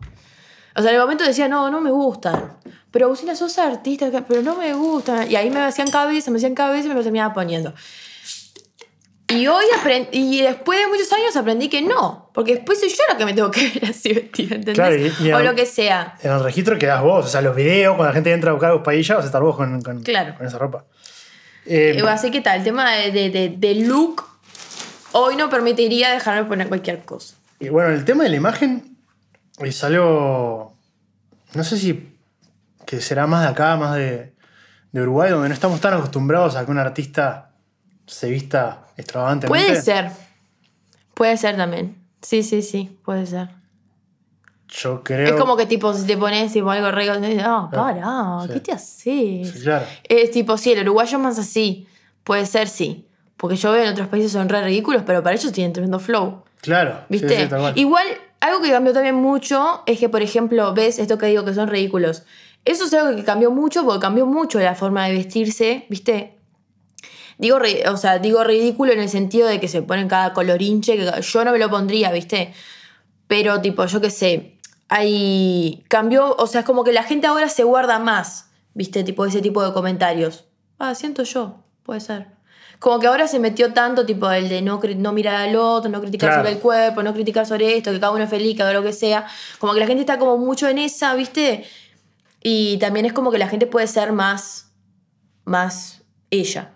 S1: O sea, en el momento decía, no, no me gustan. Pero Agustina, sos artista, pero no me gustan. Y ahí me hacían cabeza, me hacían cabeza y me lo terminaba poniendo. Y hoy aprendí, y después de muchos años aprendí que no. Porque después soy yo la que me tengo que ver así vestida, ¿entendés?
S2: Claro, y- y
S1: o
S2: a-
S1: lo que sea.
S2: En el registro quedás vos. O sea, los videos, cuando la gente entra a buscar paillas, vas a estar vos con, con,
S1: Claro.
S2: con esa ropa. Eh,
S1: Eh, Así que tal, el tema de, de, de- de look, hoy no permitiría dejarme poner cualquier cosa.
S2: Y bueno, el tema de la imagen es algo. No sé si. que será más de acá, más de, de Uruguay, donde no estamos tan acostumbrados a que un artista se vista extravagantemente.
S1: Puede ser. Puede ser también. Sí, sí, sí, puede ser.
S2: Yo creo.
S1: Es como que tipo, si te pones tipo algo re... No,
S2: Claro,
S1: para,
S2: sí.
S1: ¿qué te haces?
S2: Sí, claro.
S1: Es tipo, sí, el uruguayo es más así. Puede ser, sí. Porque yo veo en otros países son re ridículos, pero para ellos tienen tremendo flow.
S2: Claro.
S1: ¿Viste?
S2: sí.
S1: Igual, algo que cambió también mucho es que, por ejemplo, ves esto que digo que son ridículos. Eso es algo que cambió mucho porque cambió mucho la forma de vestirse, ¿viste? Digo, o sea, digo ridículo en el sentido de que se ponen cada colorinche, que yo no me lo pondría, ¿viste? Pero tipo, yo qué sé, hay... Cambió, o sea, es como que la gente ahora se guarda más, ¿viste? Tipo, ese tipo de comentarios. Ah, siento yo, puede ser. Como que ahora se metió tanto, tipo, el de no, no mirar al otro, no criticar
S2: Claro.
S1: sobre el cuerpo, no criticar sobre esto, que cada uno es feliz, que haga lo que sea. Como que la gente está como mucho en esa, ¿viste? Y también es como que la gente puede ser más, más ella.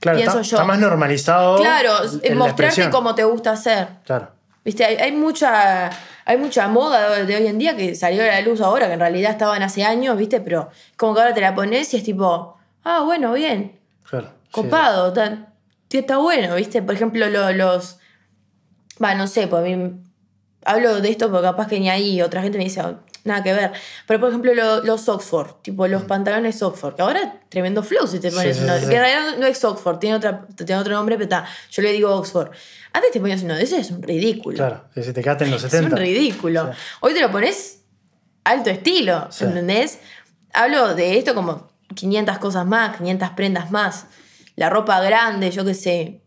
S2: Claro,
S1: pienso
S2: está,
S1: yo.
S2: está más normalizado.
S1: Claro, mostrarte como te gusta hacer.
S2: Claro.
S1: ¿Viste? Hay, hay mucha, hay mucha moda de, hoy en día que salió a la luz ahora, que en realidad estaban hace años, ¿viste? Pero como que ahora te la pones y es tipo, ah, bueno, bien,
S2: Claro. sí,
S1: copado, tan- sí, está bueno, ¿viste? Por ejemplo, lo- los... Va, no sé, pues a mí- hablo de esto porque capaz que ni ahí otra gente me dice, "Oh, nada que ver. Pero por ejemplo, lo- los Oxford, tipo los pantalones Oxford, que ahora tremendo flow si te pones
S2: sí,
S1: uno.
S2: sí, sí.
S1: Que en realidad no es Oxford, tiene, otra, tiene otro nombre, pero está. Yo le digo Oxford. Antes te ponías uno de esos, es un ridículo.
S2: Claro. sí, te quedaste en los
S1: Es
S2: 70.
S1: un ridículo.
S2: Sí.
S1: Hoy te lo pones alto estilo,
S2: Sí.
S1: ¿entendés? Hablo de esto como 500 cosas más, 500 prendas más. La ropa grande, yo qué sé.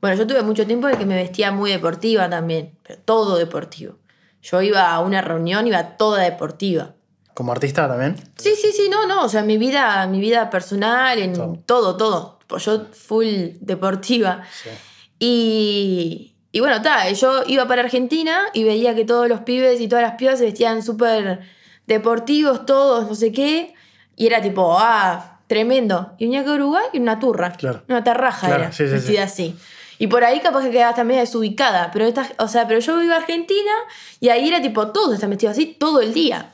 S1: Bueno, yo tuve mucho tiempo en que me vestía muy deportiva también, pero todo deportivo. Yo iba a una reunión, iba toda deportiva.
S2: Como artista también.
S1: Sí, sí, sí, no, no, o sea, mi vida, mi vida personal, en
S2: Todo.
S1: todo, todo. Pues yo full deportiva.
S2: Sí.
S1: Y, y bueno, ta, yo iba para Argentina y veía que todos los pibes y todas las pibas se vestían súper deportivos, todos, no sé qué. Y era tipo, ah, tremendo. Y venía a Uruguay y una turra.
S2: Claro.
S1: Una tarraja
S2: Claro,
S1: era,
S2: sí, sí,
S1: vestida así. Y por ahí capaz que quedabas también desubicada. Pero, esta, o sea, pero yo iba a Argentina y ahí era tipo, todos están vestidos así todo el día.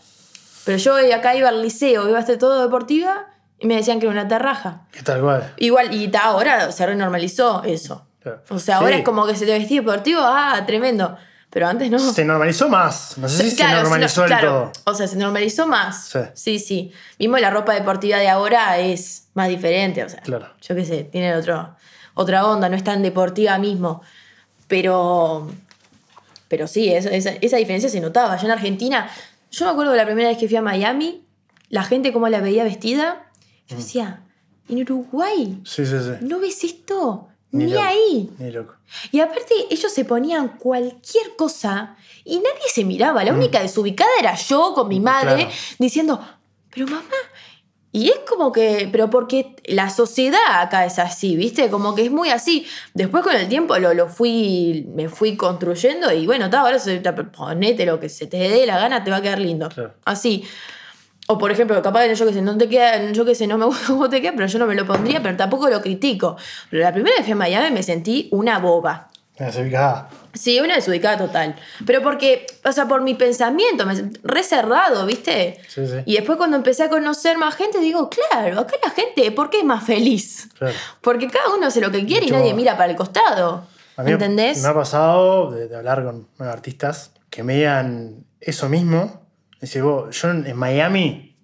S1: Pero yo acá iba al liceo, iba a estar todo deportiva y me decían que era una tarraja.
S2: ¿Qué tal cual?
S1: Igual, y ta, ahora se renormalizó eso. O sea, ahora
S2: Sí.
S1: es como que se te vestía deportivo, ah, tremendo. Pero antes no.
S2: Se normalizó más. No sé si
S1: Claro,
S2: se normalizó
S1: no- claro,
S2: todo.
S1: O sea, se normalizó más.
S2: Sí.
S1: sí, sí. Mismo la ropa deportiva de ahora es más diferente. O sea,
S2: Claro.
S1: yo qué sé, tiene otro, otra onda, no es tan deportiva mismo. Pero. Pero sí, esa, esa, esa diferencia se notaba. Yo en Argentina, yo me acuerdo de la primera vez que fui a Miami, la gente cómo la veía vestida.
S2: Mm.
S1: Yo decía, en Uruguay,
S2: Sí, sí, sí.
S1: ¿no ves esto? Ni, ahí.
S2: Ni loco.
S1: Y aparte, ellos se ponían cualquier cosa y nadie se miraba. La única desubicada era yo con mi madre
S2: Claro.
S1: diciendo, pero mamá. Y es como que, pero porque la sociedad acá es así, ¿viste? Como que es muy así. Después con el tiempo lo, lo fui, me fui construyendo y bueno, ta, ahora se, ta, ponete lo que se te dé la gana, te va a quedar lindo.
S2: Claro.
S1: Así. O por ejemplo, capaz yo que sé, no te queda, yo que sé, no me gusta cómo te queda, pero yo no me lo pondría, pero tampoco lo critico. Pero la primera vez que fui a Miami me sentí una boba.
S2: Me desubicada.
S1: Sí, una desubicada total. Pero porque, o sea, por mi pensamiento, me reservado, ¿viste?
S2: Sí, sí.
S1: Y después cuando empecé a conocer más gente, digo, claro, acá la gente, ¿por qué es más feliz?
S2: Claro.
S1: Porque cada uno hace lo que quiere y
S2: Mucho
S1: nadie
S2: más.
S1: mira para el costado.
S2: A mí
S1: ¿Entendés?
S2: Me ha pasado de, de hablar con, con artistas que me digan eso mismo. Dice, vos, yo en Miami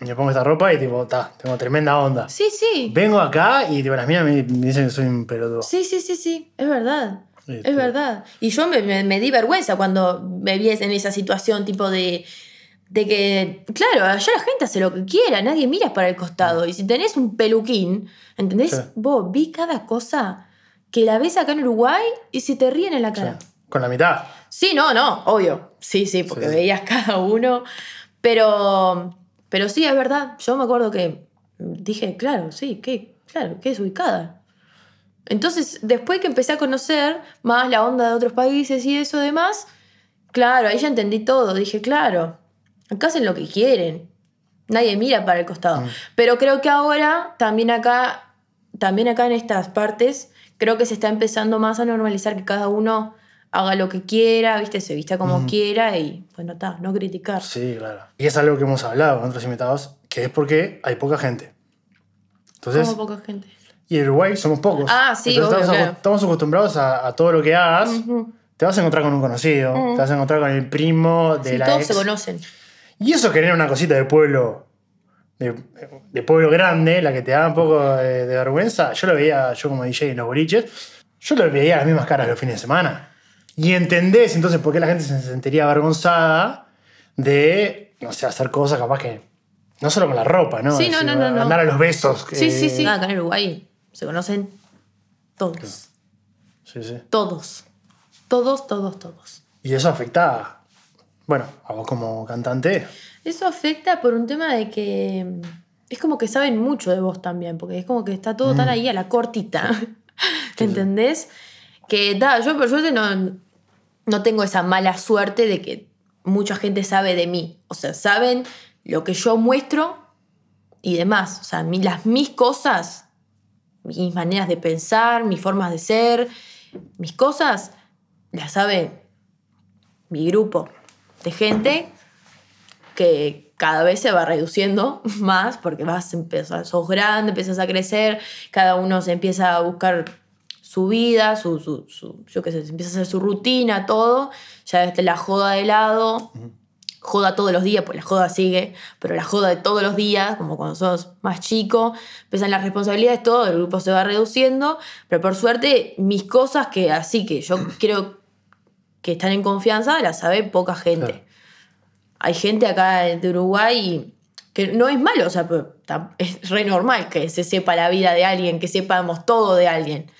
S2: me pongo esta ropa y tipo, ta, tengo tremenda onda.
S1: Sí, sí.
S2: Vengo acá y tipo, las minas me, dicen que soy un pelotudo.
S1: Sí, sí, sí, sí, es verdad. Es verdad. Y yo me, me- me di vergüenza cuando me vi en esa situación tipo de, de que, claro, allá la gente hace lo que quiera, nadie mira para el costado. Y si tenés un peluquín, ¿entendés?
S2: Sí.
S1: Vos vi cada cosa que la ves acá en Uruguay y se te ríen en la cara.
S2: con la mitad.
S1: Sí, no, no, obvio. Sí, sí, porque
S2: Sí,
S1: veías cada uno. Pero, pero sí, es verdad. Yo me acuerdo que dije, claro, sí, que, claro, que es ubicada. Entonces, después que empecé a conocer más la onda de otros países y eso demás, claro, ahí ya entendí todo. Dije, claro, acá hacen lo que quieren. Nadie mira para el costado. Pero creo que ahora, también acá, también acá en estas partes, creo que se está empezando más a normalizar que cada uno haga lo que quiera, ¿viste? Se vista como quiera y, bueno, está, no criticar.
S2: Sí, claro. Y es algo que hemos hablado con otros invitados, que es porque hay poca gente. Entonces,
S1: Como poca gente.
S2: y en Uruguay somos pocos.
S1: Ah, sí, obvio,
S2: estamos,
S1: claro.
S2: estamos acostumbrados a, a todo lo que hagas. Te vas a encontrar con un conocido, te vas a encontrar con el primo de
S1: Sí,
S2: la
S1: todos
S2: ex.
S1: se conocen.
S2: Y eso genera una cosita de pueblo, de, de pueblo grande, la que te da un poco de, de vergüenza. Yo lo veía, yo como DJ en los boliches, yo lo veía las mismas caras los fines de semana. Y entendés entonces por qué la gente se sentiría avergonzada de, no sé, hacer cosas capaz que. No solo con la ropa, ¿no?
S1: Sí, no, no, no, no.
S2: Andar a los besos.
S1: Sí, sí,
S2: eh,
S1: sí. Acá en Uruguay se conocen todos.
S2: sí, sí.
S1: Todos. Todos, todos, todos.
S2: Y eso afecta, bueno, a vos como cantante.
S1: Eso afecta por un tema de que es como que saben mucho de vos también, porque es como que está todo
S2: Mm.
S1: tan ahí a la cortita. ¿Entendés? Que da, yo por suerte no, no tengo esa mala suerte de que mucha gente sabe de mí. O sea, saben lo que yo muestro y demás. O sea, mi- las mis cosas, mis maneras de pensar, mis formas de ser, mis cosas, las sabe mi grupo de gente que cada vez se va reduciendo más porque vas a empezar, sos grande, empiezas a crecer, cada uno se empieza a buscar su vida, su, su, su- yo qué sé, se empieza a hacer su rutina, todo, ya este, la joda de lado, joda todos los días, pues la joda sigue, pero la joda de todos los días, como cuando sos más chico, empiezan las responsabilidades, todo, el grupo se va reduciendo, pero por suerte mis cosas que así que yo creo que están en confianza las sabe poca gente
S2: Claro.
S1: hay gente acá de Uruguay que no es malo, o sea, es re normal que se sepa la vida de alguien, que sepamos todo de alguien.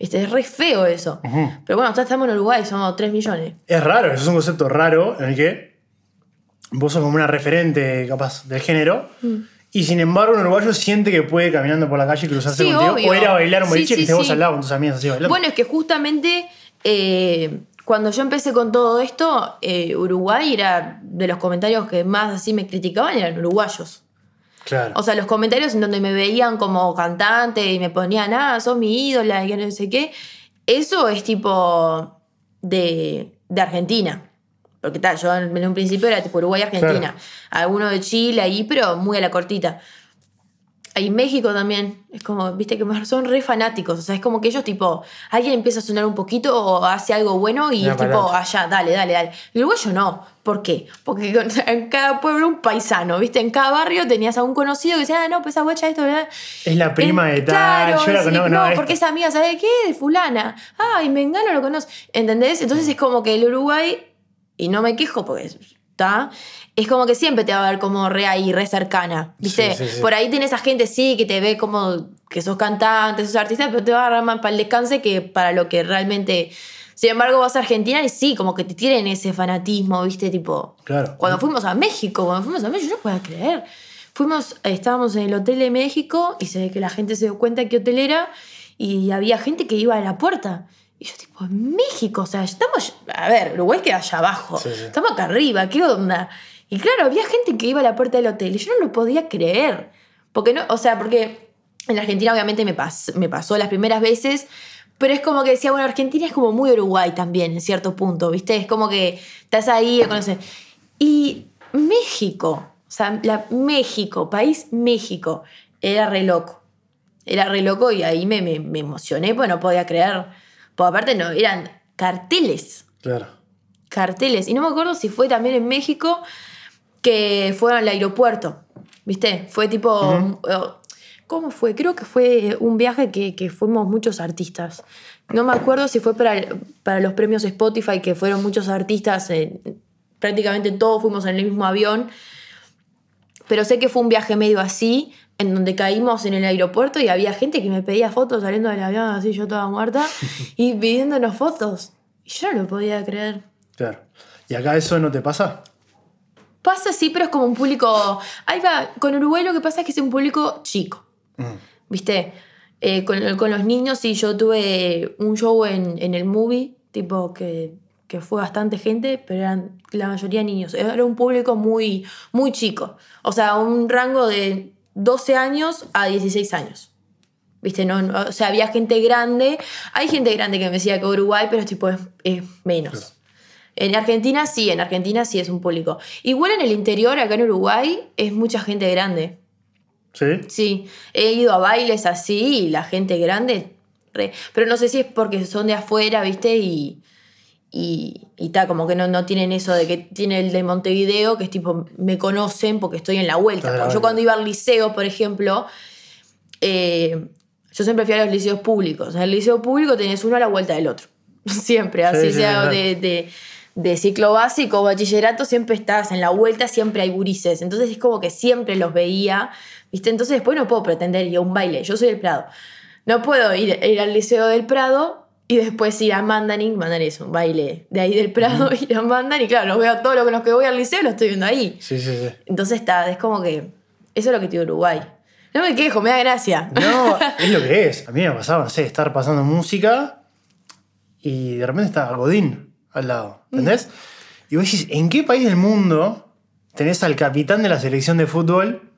S1: Este, es re feo eso. Pero bueno, estamos en Uruguay, somos 3 millones.
S2: Es raro, eso es un concepto raro en el que vos sos como una referente capaz del género
S1: Mm.
S2: y sin embargo un uruguayo siente que puede caminando por la calle y cruzarse
S1: Sí,
S2: contigo
S1: obvio.
S2: o ir a bailar un boliche
S1: sí,
S2: que estés vos al lado con tus amigas así bailando.
S1: Bueno, es que justamente eh, cuando yo empecé con todo esto, eh, Uruguay era de los comentarios que más así me criticaban, eran uruguayos.
S2: Claro.
S1: O sea, los comentarios en donde me veían como cantante y me ponían, ah, sos mi ídola y que no sé qué, eso es tipo de, de Argentina. Porque tal, yo en un principio era tipo Uruguay-Argentina. Alguno de Chile ahí, pero muy a la cortita. Ahí México también, es como, viste, que son re fanáticos. O sea, es como que ellos, tipo, alguien empieza a sonar un poquito o hace algo bueno y es
S2: para
S1: tipo, allá, dale, dale, dale. El uruguayo no. ¿Por qué? Porque en cada pueblo un paisano, viste, en cada barrio tenías a un conocido que decía, ah, no, pues esa guacha esto, ¿verdad?
S2: es la prima de tal,
S1: Claro,
S2: yo la conozco,
S1: no,
S2: no, esta.
S1: porque es amiga, ¿sabe qué? De fulana. Ay, Mengano lo conoce. ¿Entendés? Entonces es como que el Uruguay, y no me quejo porque ¿está? Es como que siempre te va a ver como re ahí, re cercana, ¿viste?
S2: Sí, sí, sí.
S1: Por ahí tenés a gente, sí, que te ve como que sos cantante, sos artista, pero te va a agarrar más para el descanse que para lo que realmente... Sin embargo, vas a Argentina y sí, como que te tienen ese fanatismo, ¿viste? Tipo,
S2: Claro.
S1: cuando fuimos a México, cuando fuimos a México, yo no podía creer. Fuimos, estábamos en el hotel de México y se ve que la gente se dio cuenta que hotel era y había gente que iba a la puerta. Y yo tipo, en México, o sea, estamos, a ver, Uruguay queda allá abajo,
S2: Sí, sí.
S1: estamos acá arriba, ¿qué onda? Y claro, había gente que iba a la puerta del hotel y yo no lo podía creer. Porque no, o sea, porque en Argentina obviamente me, pas- me pasó las primeras veces, pero es como que decía, bueno, Argentina es como muy Uruguay también, en cierto punto, ¿viste? Es como que estás ahí, conoces. Y México, o sea, la, México, país México, era re loco. Era re loco y ahí me, me, me emocioné, pues no podía creer. Porque aparte no, eran carteles
S2: Claro.
S1: carteles. Y no me acuerdo si fue también en México que fueron al aeropuerto. ¿Viste? Fue tipo. eh, ¿Cómo fue? Creo que fue un viaje que, que fuimos muchos artistas. No me acuerdo si fue para, para los premios Spotify, que fueron muchos artistas, eh, prácticamente todos fuimos en el mismo avión. Pero sé que fue un viaje medio así, en donde caímos en el aeropuerto y había gente que me pedía fotos saliendo del avión, así yo toda muerta, y pidiéndonos fotos. Y yo no lo podía creer.
S2: Claro. ¿Y acá eso no te pasa?
S1: Pasa sí, pero es como un público. Ahí va, con Uruguay lo que pasa es que es un público chico.
S2: Mm.
S1: ¿Viste? Eh, con, con los niños, sí, yo tuve un show en, en el movie, tipo que, que fue bastante gente, pero eran la mayoría niños. Era un público muy, muy chico. O sea, un rango de 12 años a 16 años. ¿Viste? No, no- o sea, había gente grande. Hay gente grande que me decía que Uruguay, pero es tipo, es, es menos.
S2: Claro.
S1: En Argentina sí, en Argentina sí es un público. Igual en el interior, acá en Uruguay, es mucha gente grande.
S2: ¿Sí?
S1: Sí, he ido a bailes así y la gente grande. re- pero no sé si es porque son de afuera, ¿viste? Y. Y, y ta, como que no, no tienen eso de que tiene el de Montevideo, que es tipo, me conocen porque estoy en la vuelta.
S2: Claro.
S1: Yo cuando iba al liceo, por ejemplo, eh, yo siempre fui a los liceos públicos. En el liceo público tenés uno a la vuelta del otro. Siempre, así
S2: Sí, sí,
S1: sea
S2: claro.
S1: de, de, de ciclo básico, bachillerato, siempre estás en la vuelta, siempre hay gurises. Entonces es como que siempre los veía, ¿viste? Entonces después no puedo pretender ir a un baile. Yo soy del Prado. No puedo ir, ir al liceo del Prado y después ir a Mandarin. Mandarin es un baile de ahí del Prado, ir a Mandarin. Y claro, los veo todos los que voy al liceo, los estoy viendo ahí.
S2: Sí, sí, sí.
S1: Entonces está, es como que eso es lo que tiene Uruguay. No me quejo, me da gracia.
S2: No, es lo que es. A mí me pasaba, no sé, estar pasando música y de repente está Godín al lado. ¿Entendés? Y vos decís, ¿en qué país del mundo tenés al capitán de la selección de fútbol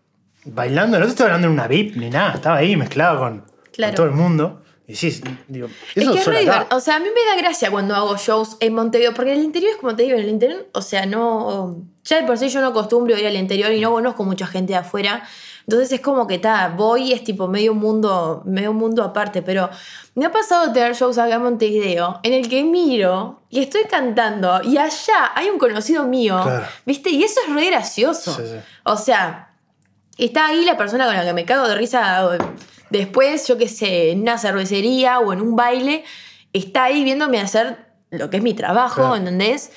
S2: bailando? No te estoy hablando en una VIP ni nada, estaba ahí mezclado con, con todo el mundo. Y decís, digo,
S1: Es que es
S2: acá.
S1: O sea, a mí me da gracia cuando hago shows en Montevideo, porque en el interior es como te digo, en el interior, o sea, no. Ya de por sí yo no acostumbro ir al interior y no conozco mucha gente de afuera. Entonces es como que ta, voy y es tipo medio mundo, medio mundo aparte. Pero me ha pasado tener shows acá en Montevideo en el que miro y estoy cantando y allá hay un conocido mío,
S2: Claro.
S1: ¿viste? Y eso es re gracioso.
S2: Sí, sí.
S1: O sea, está ahí la persona con la que me cago de risa después, yo qué sé, en una cervecería o en un baile, está ahí viéndome hacer lo que es mi trabajo,
S2: Claro.
S1: ¿entendés?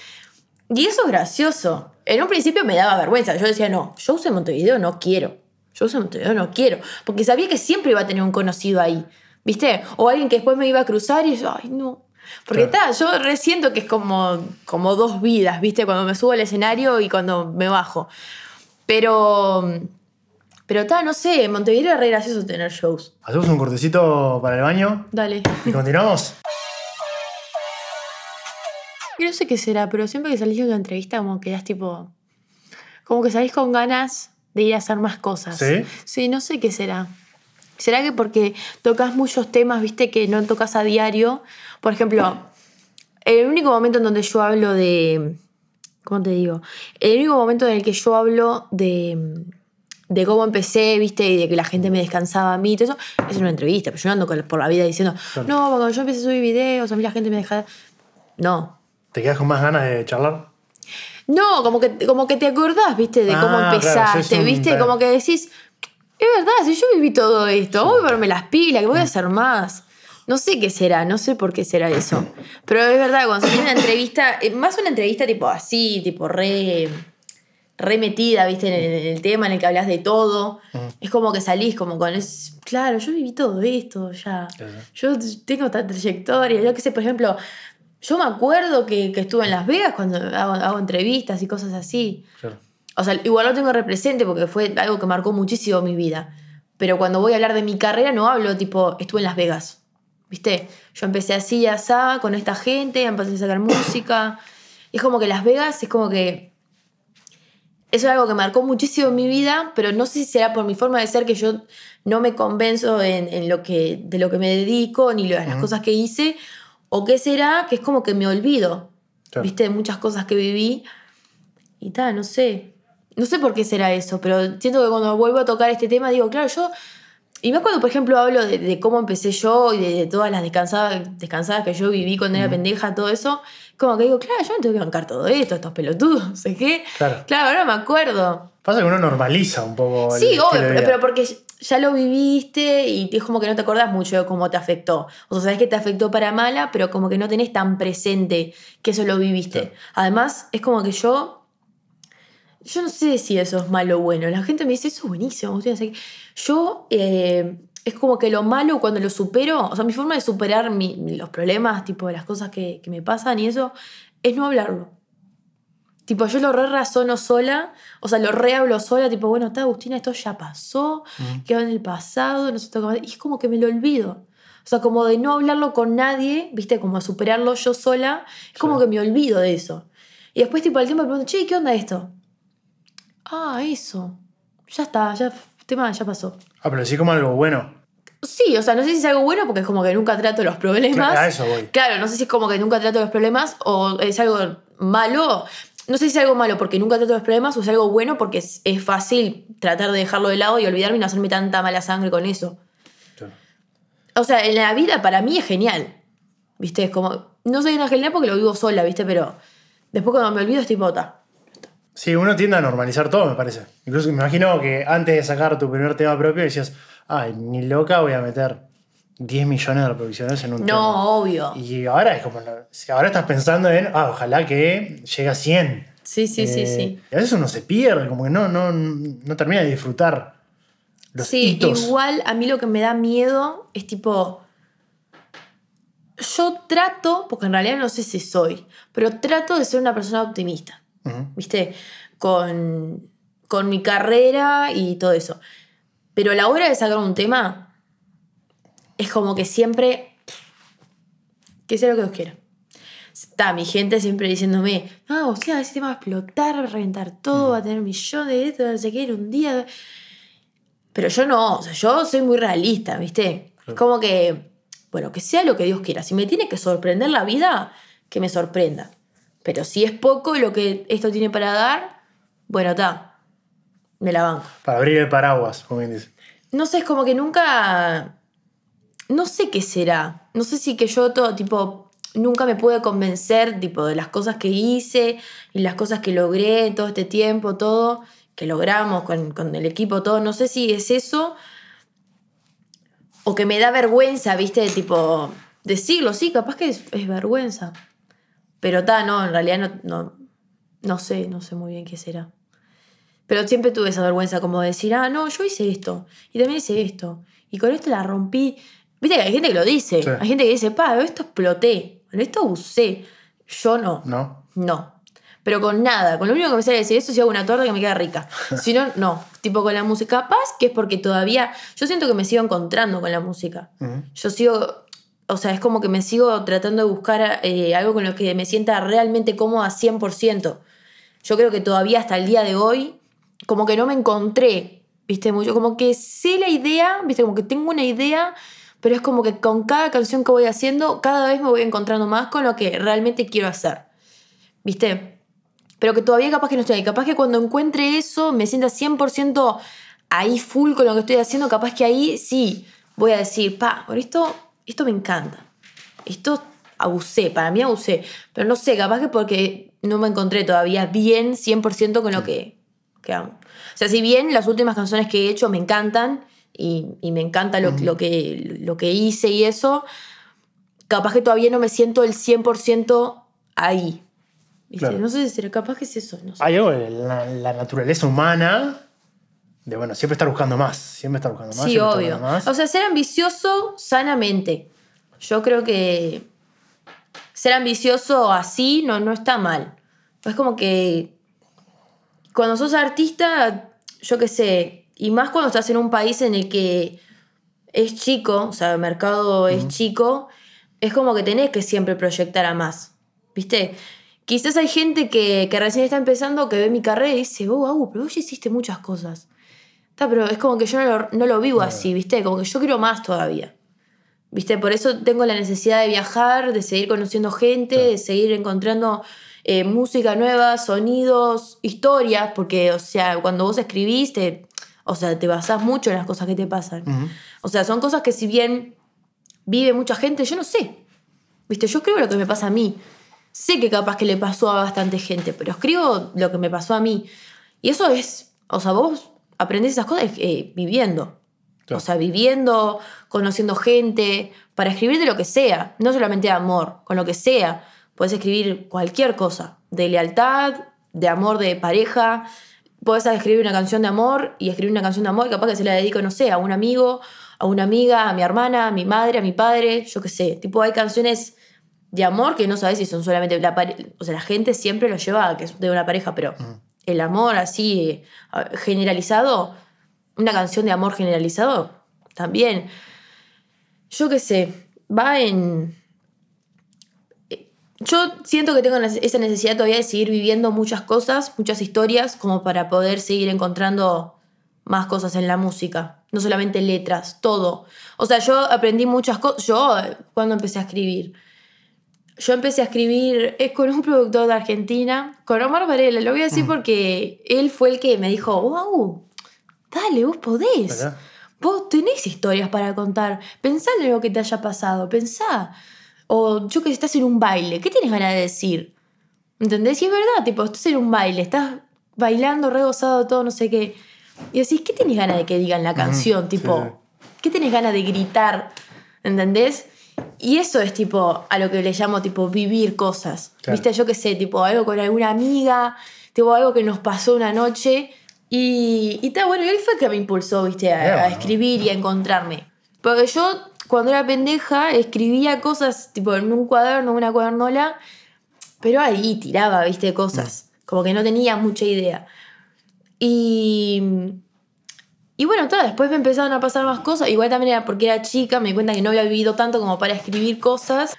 S1: Y eso es gracioso. En un principio me daba vergüenza. Yo decía, no, yo en Montevideo no quiero. Yo en Montevideo no quiero. Porque sabía que siempre iba a tener un conocido ahí. ¿Viste? O alguien que después me iba a cruzar y yo, ay, no. Porque
S2: Claro.
S1: está, yo resiento que es como, como dos vidas, ¿viste? Cuando me subo al escenario y cuando me bajo. Pero. Pero está, no sé, en Montevideo es re gracioso tener shows.
S2: Hacemos un cortecito para el baño
S1: Dale.
S2: y continuamos.
S1: Y no sé qué será, pero siempre que salís de una entrevista, como que das tipo. Como que salís con ganas de ir a hacer más cosas.
S2: ¿Sí?
S1: Sí, no sé qué será. ¿Será que porque tocas muchos temas, viste, que no tocas a diario? Por ejemplo, el único momento en donde yo hablo de. ¿Cómo te digo? El único momento en el que yo hablo de. De cómo empecé, viste, y de que la gente me descansaba a mí y todo eso, es una entrevista, pero yo ando por la vida diciendo,
S2: Claro.
S1: no, cuando yo empecé a subir videos, a mí la gente me deja. No,
S2: ¿Te quedas con más ganas de charlar?
S1: no, como que, como que te acordás, viste, de cómo
S2: Ah, claro,
S1: empezaste,
S2: un-
S1: viste,
S2: claro.
S1: como que decís, es verdad, si yo viví todo esto, voy a ponerme las pilas, que voy a hacer más. No sé qué será, no sé por qué será eso. Pero es verdad, cuando se tiene una entrevista, eh, más una entrevista tipo así, tipo re, remetida, viste, en el, tema en el que hablas de todo. Es como que salís como con es claro, yo viví todo esto ya. Yo tengo esta trayectoria. Yo qué sé, por ejemplo, yo me acuerdo que, estuve en Las Vegas cuando hago, entrevistas y cosas así. O sea, igual lo tengo represente porque fue algo que marcó muchísimo mi vida. Pero cuando voy a hablar de mi carrera no hablo tipo, estuve en Las Vegas. ¿Viste? Yo empecé así y así con esta gente, empecé a sacar música. Y es como que Las Vegas es como que eso es algo que marcó muchísimo mi vida, pero no sé si será por mi forma de ser que yo no me convenzo en, lo que, de lo que me dedico ni de las cosas que hice, o qué será que es como que me olvido, viste, de muchas cosas que viví. Y tal, no sé. No sé por qué será eso, pero siento que cuando vuelvo a tocar este tema digo, claro, yo... Y más cuando, por ejemplo, hablo de, cómo empecé yo y de, todas las descansadas, descansadas que yo viví cuando era pendeja, todo eso, como que digo, claro, yo me tengo que bancar todo esto, estos pelotudos, sé qué. Claro. claro, ahora me acuerdo.
S2: Pasa que uno normaliza un poco.
S1: Sí, obvio, pero, porque ya lo viviste y es como que no te acordás mucho de cómo te afectó. O sea, sabes que te afectó para mala, pero como que no tenés tan presente que eso lo viviste. Además, es como que yo. Yo no sé si eso es malo o bueno. La gente me dice, eso es buenísimo. Yo. Eh, es como que lo malo cuando lo supero, o sea, mi forma de superar los problemas, tipo, de las cosas que, me pasan y eso, es no hablarlo. Tipo, yo lo re razono sola, o sea, lo re hablo sola, tipo, bueno, está Agustina, esto ya pasó, quedó en el pasado, no sé Y es como que me lo olvido. O sea, como de no hablarlo con nadie, viste, como superarlo yo sola, es como que me olvido de eso. Y después, tipo, al tiempo me pregunto, che, ¿qué onda esto? Ah, eso. Ya está, ya, tema ya pasó.
S2: Ah, pero sí como algo bueno.
S1: Sí, o sea, no sé si es algo bueno porque es como que nunca trato los problemas. Claro, eso voy. Claro, no sé si es como que nunca trato los problemas o es algo malo. No sé si es algo malo porque nunca trato los problemas o es algo bueno porque es, fácil tratar de dejarlo de lado y olvidarme y no hacerme tanta mala sangre con eso. O sea, en la vida para mí es genial. ¿Viste? Es como. No soy una genial porque lo vivo sola, ¿viste? Pero después cuando me olvido estoy pota.
S2: Sí, uno tiende a normalizar todo, me parece. Incluso me imagino que antes de sacar tu primer tema propio decías, ay, ni loca voy a meter 10 millones de reproducciones en un
S1: no,
S2: tema.
S1: No, obvio.
S2: Y ahora es como, ahora estás pensando en, ah, ojalá que llegue a 100.
S1: Sí, sí, sí, eh, sí.
S2: Y a veces uno se pierde, como que no, no, no termina de disfrutar los sí,
S1: igual a mí lo que me da miedo es tipo... Yo trato, porque en realidad no sé si soy, pero trato de ser una persona optimista. ¿Viste? Con, con mi carrera y todo eso. Pero a la hora de sacar un tema, es como que siempre. Que sea lo que Dios quiera. Está mi gente siempre diciéndome, no, o sea, ese tema va a explotar, va a reventar todo, va a tener millones de esto, no sé qué, en un día. Pero yo no, o sea, yo soy muy realista, ¿viste? Es como que, bueno, que sea lo que Dios quiera. Si me tiene que sorprender la vida, que me sorprenda. Pero si es poco lo que esto tiene para dar, bueno, está me la banco.
S2: Para abrir el paraguas, como bien dice.
S1: No sé, es como que nunca. No sé qué será. No sé si que yo todo, tipo, nunca me pude convencer, tipo, de las cosas que hice y las cosas que logré todo este tiempo, todo, que logramos con, el equipo, todo. No sé si es eso. O que me da vergüenza, viste, tipo, decirlo, sí, capaz que es, vergüenza. Pero está, no, en realidad no, no, no sé, no sé muy bien qué será. Pero siempre tuve esa vergüenza como de decir, ah, no, yo hice esto, y también hice esto, y con esto la rompí. Viste que hay gente que lo dice, hay gente que dice, pa, esto exploté, esto usé. Yo no.
S2: No.
S1: No. Pero con nada, con lo único que me sale decir eso si hago una torta que me queda rica. si no, no. Tipo con la música. Capaz que es porque todavía. Yo siento que me sigo encontrando con la música. Yo sigo. O sea, es como que me sigo tratando de buscar eh, algo con lo que me sienta realmente cómoda 100%. Yo creo que todavía hasta el día de hoy como que no me encontré, viste, mucho, como que sé la idea, viste, como que tengo una idea, pero es como que con cada canción que voy haciendo, cada vez me voy encontrando más con lo que realmente quiero hacer, viste. Pero que todavía capaz que no estoy ahí, capaz que cuando encuentre eso me sienta 100% ahí full con lo que estoy haciendo, capaz que ahí sí voy a decir, pa, por esto, esto me encanta. Esto abusé, para mí abusé, pero no sé, capaz que porque no me encontré todavía bien 100% con lo que o sea, si bien las últimas canciones que he hecho me encantan y, me encanta lo, que, lo que hice y eso, capaz que todavía no me siento el 100% ahí.
S2: Claro.
S1: No sé si será capaz que es eso, no sé.
S2: Hay algo en la, la naturaleza humana de, bueno, siempre estar buscando más. Siempre estar buscando más.
S1: sí, obvio.
S2: más.
S1: O sea, ser ambicioso sanamente. Yo creo que ser ambicioso así no, no está mal. Es como que cuando sos artista, yo qué sé, y más cuando estás en un país en el que es chico, o sea, el mercado es chico, es como que tenés que siempre proyectar a más. ¿Viste? Quizás hay gente que, que recién está empezando, que ve mi carrera y dice, oh, Agu, pero vos ya hiciste muchas cosas. Está, pero es como que yo no lo, no lo vivo así, ¿viste? Como que yo quiero más todavía. ¿Viste? Por eso tengo la necesidad de viajar, de seguir conociendo gente, de seguir encontrando eh, música nueva, sonidos, historias, porque, o sea, cuando vos escribís, te, o sea, te basás mucho en las cosas que te pasan. O sea, son cosas que si bien vive mucha gente, yo no sé. ¿Viste? Yo escribo lo que me pasa a mí. Sé que capaz que le pasó a bastante gente, pero escribo lo que me pasó a mí. Y eso es, o sea, vos aprendés esas cosas eh, viviendo.
S2: Claro.
S1: O sea, viviendo, conociendo gente, para escribir de lo que sea, no solamente de amor, con lo que sea. Puedes escribir cualquier cosa, de lealtad, de amor de pareja. Puedes escribir una canción de amor y escribir una canción de amor, capaz que se la dedico, no sé, a un amigo, a una amiga, a mi hermana, a mi madre, a mi padre, yo qué sé. Tipo, hay canciones de amor que no sabes si son solamente la O sea, la gente siempre lo lleva a que es de una pareja, pero el amor así eh, generalizado, una canción de amor generalizado, también. Yo qué sé, va en. eh, Yo siento que tengo esa necesidad todavía de seguir viviendo muchas cosas, muchas historias, como para poder seguir encontrando más cosas en la música. No solamente letras, todo. O sea, yo aprendí muchas cosas. Yo, eh, cuando empecé a escribir, yo empecé a escribir es con un productor de Argentina, con Omar Varela. Lo voy a decir porque él fue el que me dijo, wow, dale, vos podés. Vos tenés historias para contar. Pensá en lo que te haya pasado, pensá. O yo que estás en un baile, ¿qué tienes ganas de decir? ¿Entendés? Y es verdad, tipo, estás en un baile, estás bailando, re gozado, todo, no sé qué. Y decís, ¿qué tienes ganas de que digan la canción?
S2: sí,
S1: tipo,
S2: sí.
S1: ¿qué tienes ganas de gritar? ¿Entendés? Y eso es tipo a lo que le llamo tipo vivir cosas.
S2: Claro.
S1: ¿Viste? Yo qué sé, tipo algo con alguna amiga, tipo algo que nos pasó una noche. Y, y está bueno, y él fue el que me impulsó, ¿viste? A, escribir y a encontrarme. Porque yo, cuando era pendeja, escribía cosas tipo en un cuaderno, una cuadernola, pero ahí tiraba, ¿viste? Cosas. Como que no tenía mucha idea. Y. Y bueno, después me empezaron a pasar más cosas. Igual también era porque era chica, me di cuenta que no había vivido tanto como para escribir cosas.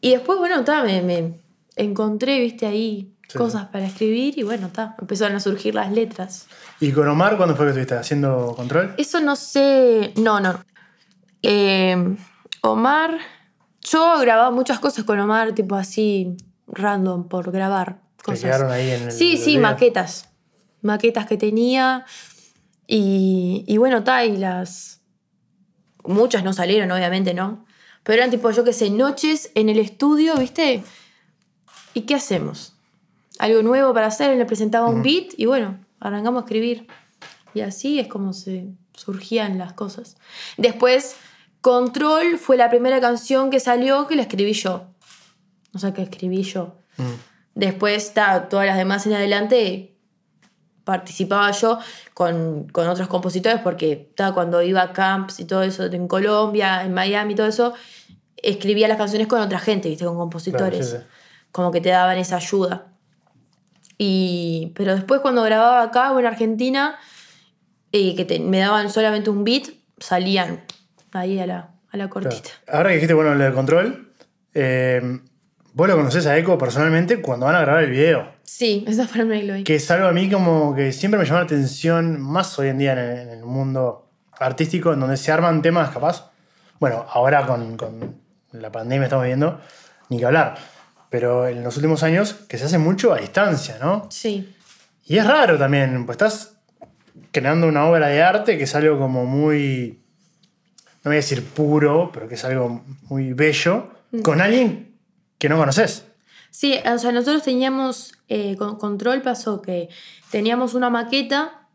S1: Y después, bueno, ta, me, me encontré, viste, ahí
S2: Sí,
S1: cosas para escribir y bueno, ta, empezaron a surgir las letras.
S2: ¿Y con Omar cuándo fue que estuviste haciendo control?
S1: Eso no sé. No, no. Eh, Omar. Yo grababa muchas cosas con Omar, tipo así, random, por grabar
S2: Que
S1: cosas.
S2: quedaron ahí en el.
S1: Sí, sí, maquetas. Maquetas que tenía. Y, y bueno, ta, y las. Muchas no salieron, obviamente, ¿no? Pero eran tipo, yo qué sé, noches en el estudio, ¿viste? ¿Y qué hacemos? Algo nuevo para hacer, le presentaba un beat y bueno, arrancamos a escribir. Y así es como se surgían las cosas. Después, Control fue la primera canción que salió que la escribí yo. O sea, que escribí yo.
S2: Mm.
S1: Después, ta, todas las demás en adelante participaba yo con, con otros compositores porque ta, cuando iba a camps y todo eso en Colombia, en Miami y todo eso, escribía las canciones con otra gente, ¿viste? con compositores.
S2: Claro, sí,
S1: Como que te daban esa ayuda. Y, pero después cuando grababa acá o en Argentina, eh, que te- me daban solamente un beat, salían ahí a la, a la
S2: Claro.
S1: cortita.
S2: Ahora que dijiste, bueno, lo de control, eh, vos lo conocés a Eco personalmente cuando van a grabar el video.
S1: Sí, esa fue la Glory.
S2: Que es algo a mí como que siempre me llama la atención, más hoy en día en el, en el mundo artístico, en donde se arman temas capaz. Bueno, ahora con, con la pandemia estamos viendo, ni que hablar. Pero en los últimos años que se hace mucho a distancia, ¿no?
S1: Sí.
S2: Y es raro también, pues estás creando una obra de arte que es algo como muy, no voy a decir puro, pero que es algo muy bello, con alguien que no conoces.
S1: Sí, o sea, nosotros teníamos, eh, con control pasó que teníamos una maqueta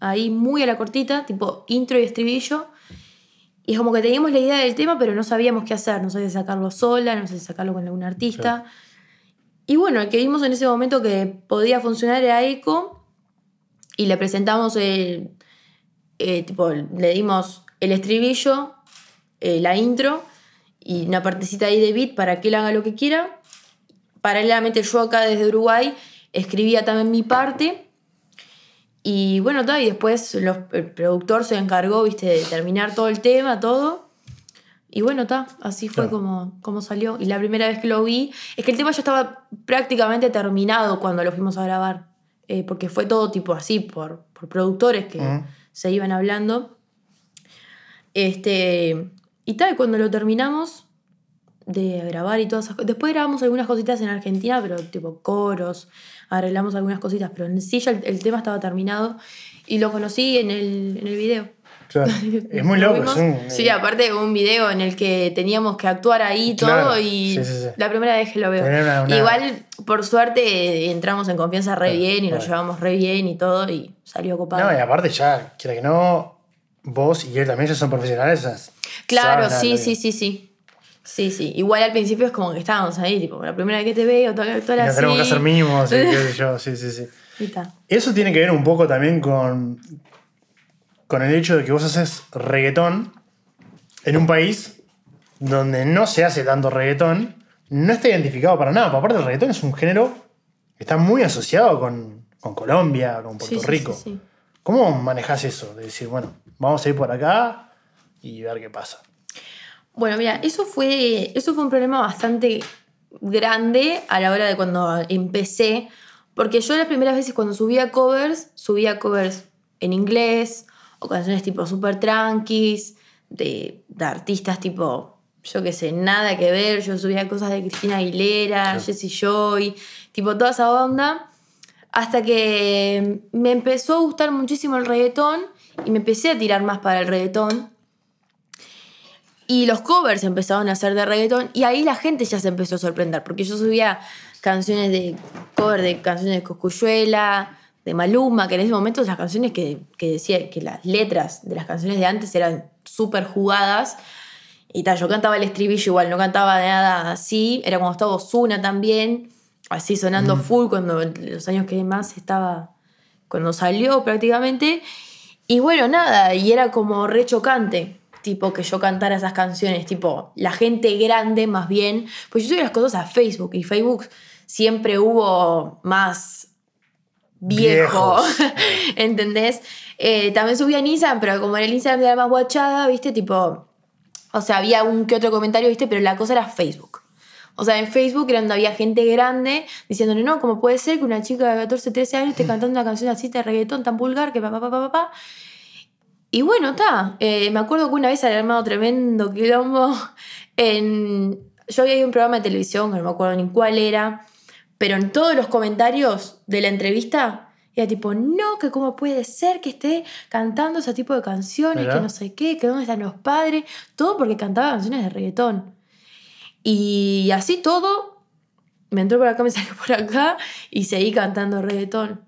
S1: ahí muy a la cortita, tipo intro y estribillo, y es como que teníamos la idea del tema, pero no sabíamos qué hacer, no si sacarlo sola, no sé si sacarlo con algún artista. y bueno, el que vimos en ese momento que podía funcionar era Echo. Y le presentamos el. eh, tipo, le dimos el estribillo, eh, la intro y una partecita ahí de beat para que él haga lo que quiera. Paralelamente, yo acá desde Uruguay escribía también mi parte. Y bueno, y después los- el productor se encargó, viste, de terminar todo el tema, todo. Y bueno, está, así fue
S2: Claro.
S1: como, como salió. Y la primera vez que lo vi, es que el tema ya estaba prácticamente terminado cuando lo fuimos a grabar. Eh, porque fue todo tipo así, por, por productores que se iban hablando. Este, y tal, cuando lo terminamos de grabar y todas esas cosas. Después grabamos algunas cositas en Argentina, pero tipo coros, arreglamos algunas cositas, pero en sí ya el, el tema estaba terminado. Y lo conocí en el, en el video.
S2: Claro. Es muy
S1: Lo
S2: loco. Es un,
S1: Sí, aparte un video en el que teníamos que actuar ahí todo
S2: Claro,
S1: y
S2: sí, sí, sí.
S1: la primera vez que lo veo.
S2: Una- una-
S1: Igual, por suerte, eh, entramos en confianza re
S2: Claro,
S1: bien y nos llevamos re bien y todo y salió copado.
S2: No, y aparte ya, quiera que no, vos y él también ya son profesionales.
S1: claro, sí, sí, sí, sí. Sí, sí. Igual al principio es como que estábamos ahí, tipo, la primera vez que te veo,
S2: Y nos
S1: así.
S2: tenemos que hacer mimos y qué sé yo, sí, sí, sí.
S1: Y.
S2: Eso tiene que ver un poco también con, con el hecho de que vos haces reggaetón en un país donde no se hace tanto reggaetón, no está identificado para nada. Aparte, el reggaetón es un género que está muy asociado con, con Colombia, con Puerto
S1: sí,
S2: Rico.
S1: sí, sí.
S2: ¿Cómo manejás eso? De decir, bueno, vamos a ir por acá y ver qué pasa.
S1: Bueno, mira, eso fue, eso fue un problema bastante grande a la hora de cuando empecé, porque yo las primeras veces cuando subía covers, subía covers en inglés o canciones tipo super tranquis, de, de artistas tipo, yo qué sé, nada que ver, yo subía cosas de Cristina Aguilera,
S2: Claro.
S1: Jessie Joy, tipo toda esa onda, hasta que me empezó a gustar muchísimo el reggaetón y me empecé a tirar más para el reggaetón. Y los covers empezaron a hacer de reggaetón y ahí la gente ya se empezó a sorprender, porque yo subía canciones de cover de canciones de Coscuyuela, de Maluma, que en ese momento las canciones que, que decía que las letras de las canciones de antes eran súper jugadas. Y tal, yo cantaba el estribillo igual, no cantaba de nada así. Era cuando estaba Ozuna también, así sonando full, cuando los años que más estaba, cuando salió prácticamente. Y bueno, nada, y era como re chocante, tipo, que yo cantara esas canciones, tipo, la gente grande más bien, pues yo subí las cosas a Facebook y Facebook siempre hubo más viejo,
S2: Viejos.
S1: ¿entendés? Eh, también subía en Instagram, pero como en el Instagram era más guachada, ¿viste? Tipo, o sea, había un que otro comentario, ¿viste? Pero la cosa era Facebook. O sea, en Facebook era donde había gente grande diciéndole, no, ¿cómo puede ser que una chica de 14, 13 años esté cantando una canción así de reggaetón tan vulgar que papá, papá, papá? Y bueno, está. me acuerdo que una vez había armado tremendo quilombo en... Yo había un programa de televisión, que no me acuerdo ni cuál era, pero en todos los comentarios de la entrevista era tipo, no, que cómo puede ser que esté cantando ese tipo de canciones, que no sé qué, que dónde están los padres, todo porque cantaba canciones de reggaetón. Y así todo, me entró por acá, me salió por acá y seguí cantando reggaetón.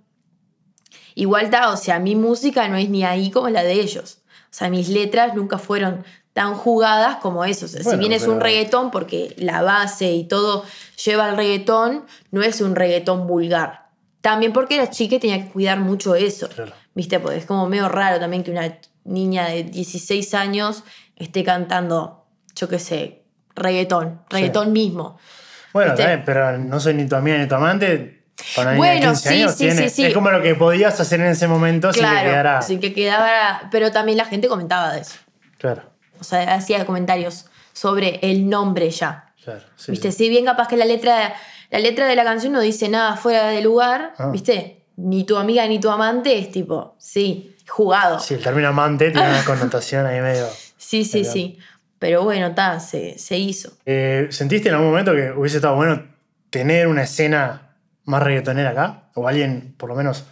S1: Igual está, o sea, mi música no es ni ahí como la de ellos. O sea, mis letras nunca fueron tan jugadas como eso. O sea,
S2: Bueno,
S1: si bien es un reggaetón, porque la base y todo lleva al reggaetón, no es un reggaetón vulgar. También porque era chica y tenía que cuidar mucho eso.
S2: Claro.
S1: ¿Viste? Porque es como medio raro también que una niña de 16 años esté cantando, yo qué sé, reggaetón. Reggaetón mismo.
S2: Bueno, pero no soy ni tu amiga ni tu amante. Con
S1: Bueno,
S2: 15
S1: sí,
S2: años
S1: sí,
S2: tiene-
S1: sí, sí.
S2: Es como lo que podías hacer en ese momento sin que
S1: Claro,
S2: quedara.
S1: sí que quedaba. Pero también la gente comentaba de eso.
S2: Claro,
S1: O sea, hacía comentarios sobre el nombre ya.
S2: claro. sí,
S1: ¿Viste?
S2: sí.
S1: Si bien capaz que la letra, la letra de la canción no dice nada fuera de lugar,
S2: Ah.
S1: ¿viste? Ni tu amiga ni tu amante es tipo, sí, jugado.
S2: Sí, el término amante tiene una connotación ahí medio.
S1: Sí, sí,
S2: Claro.
S1: sí. Pero bueno, ta, se, se hizo.
S2: Eh, ¿Sentiste en algún momento que hubiese estado bueno tener una escena más reggaetonera acá? O alguien, por lo menos,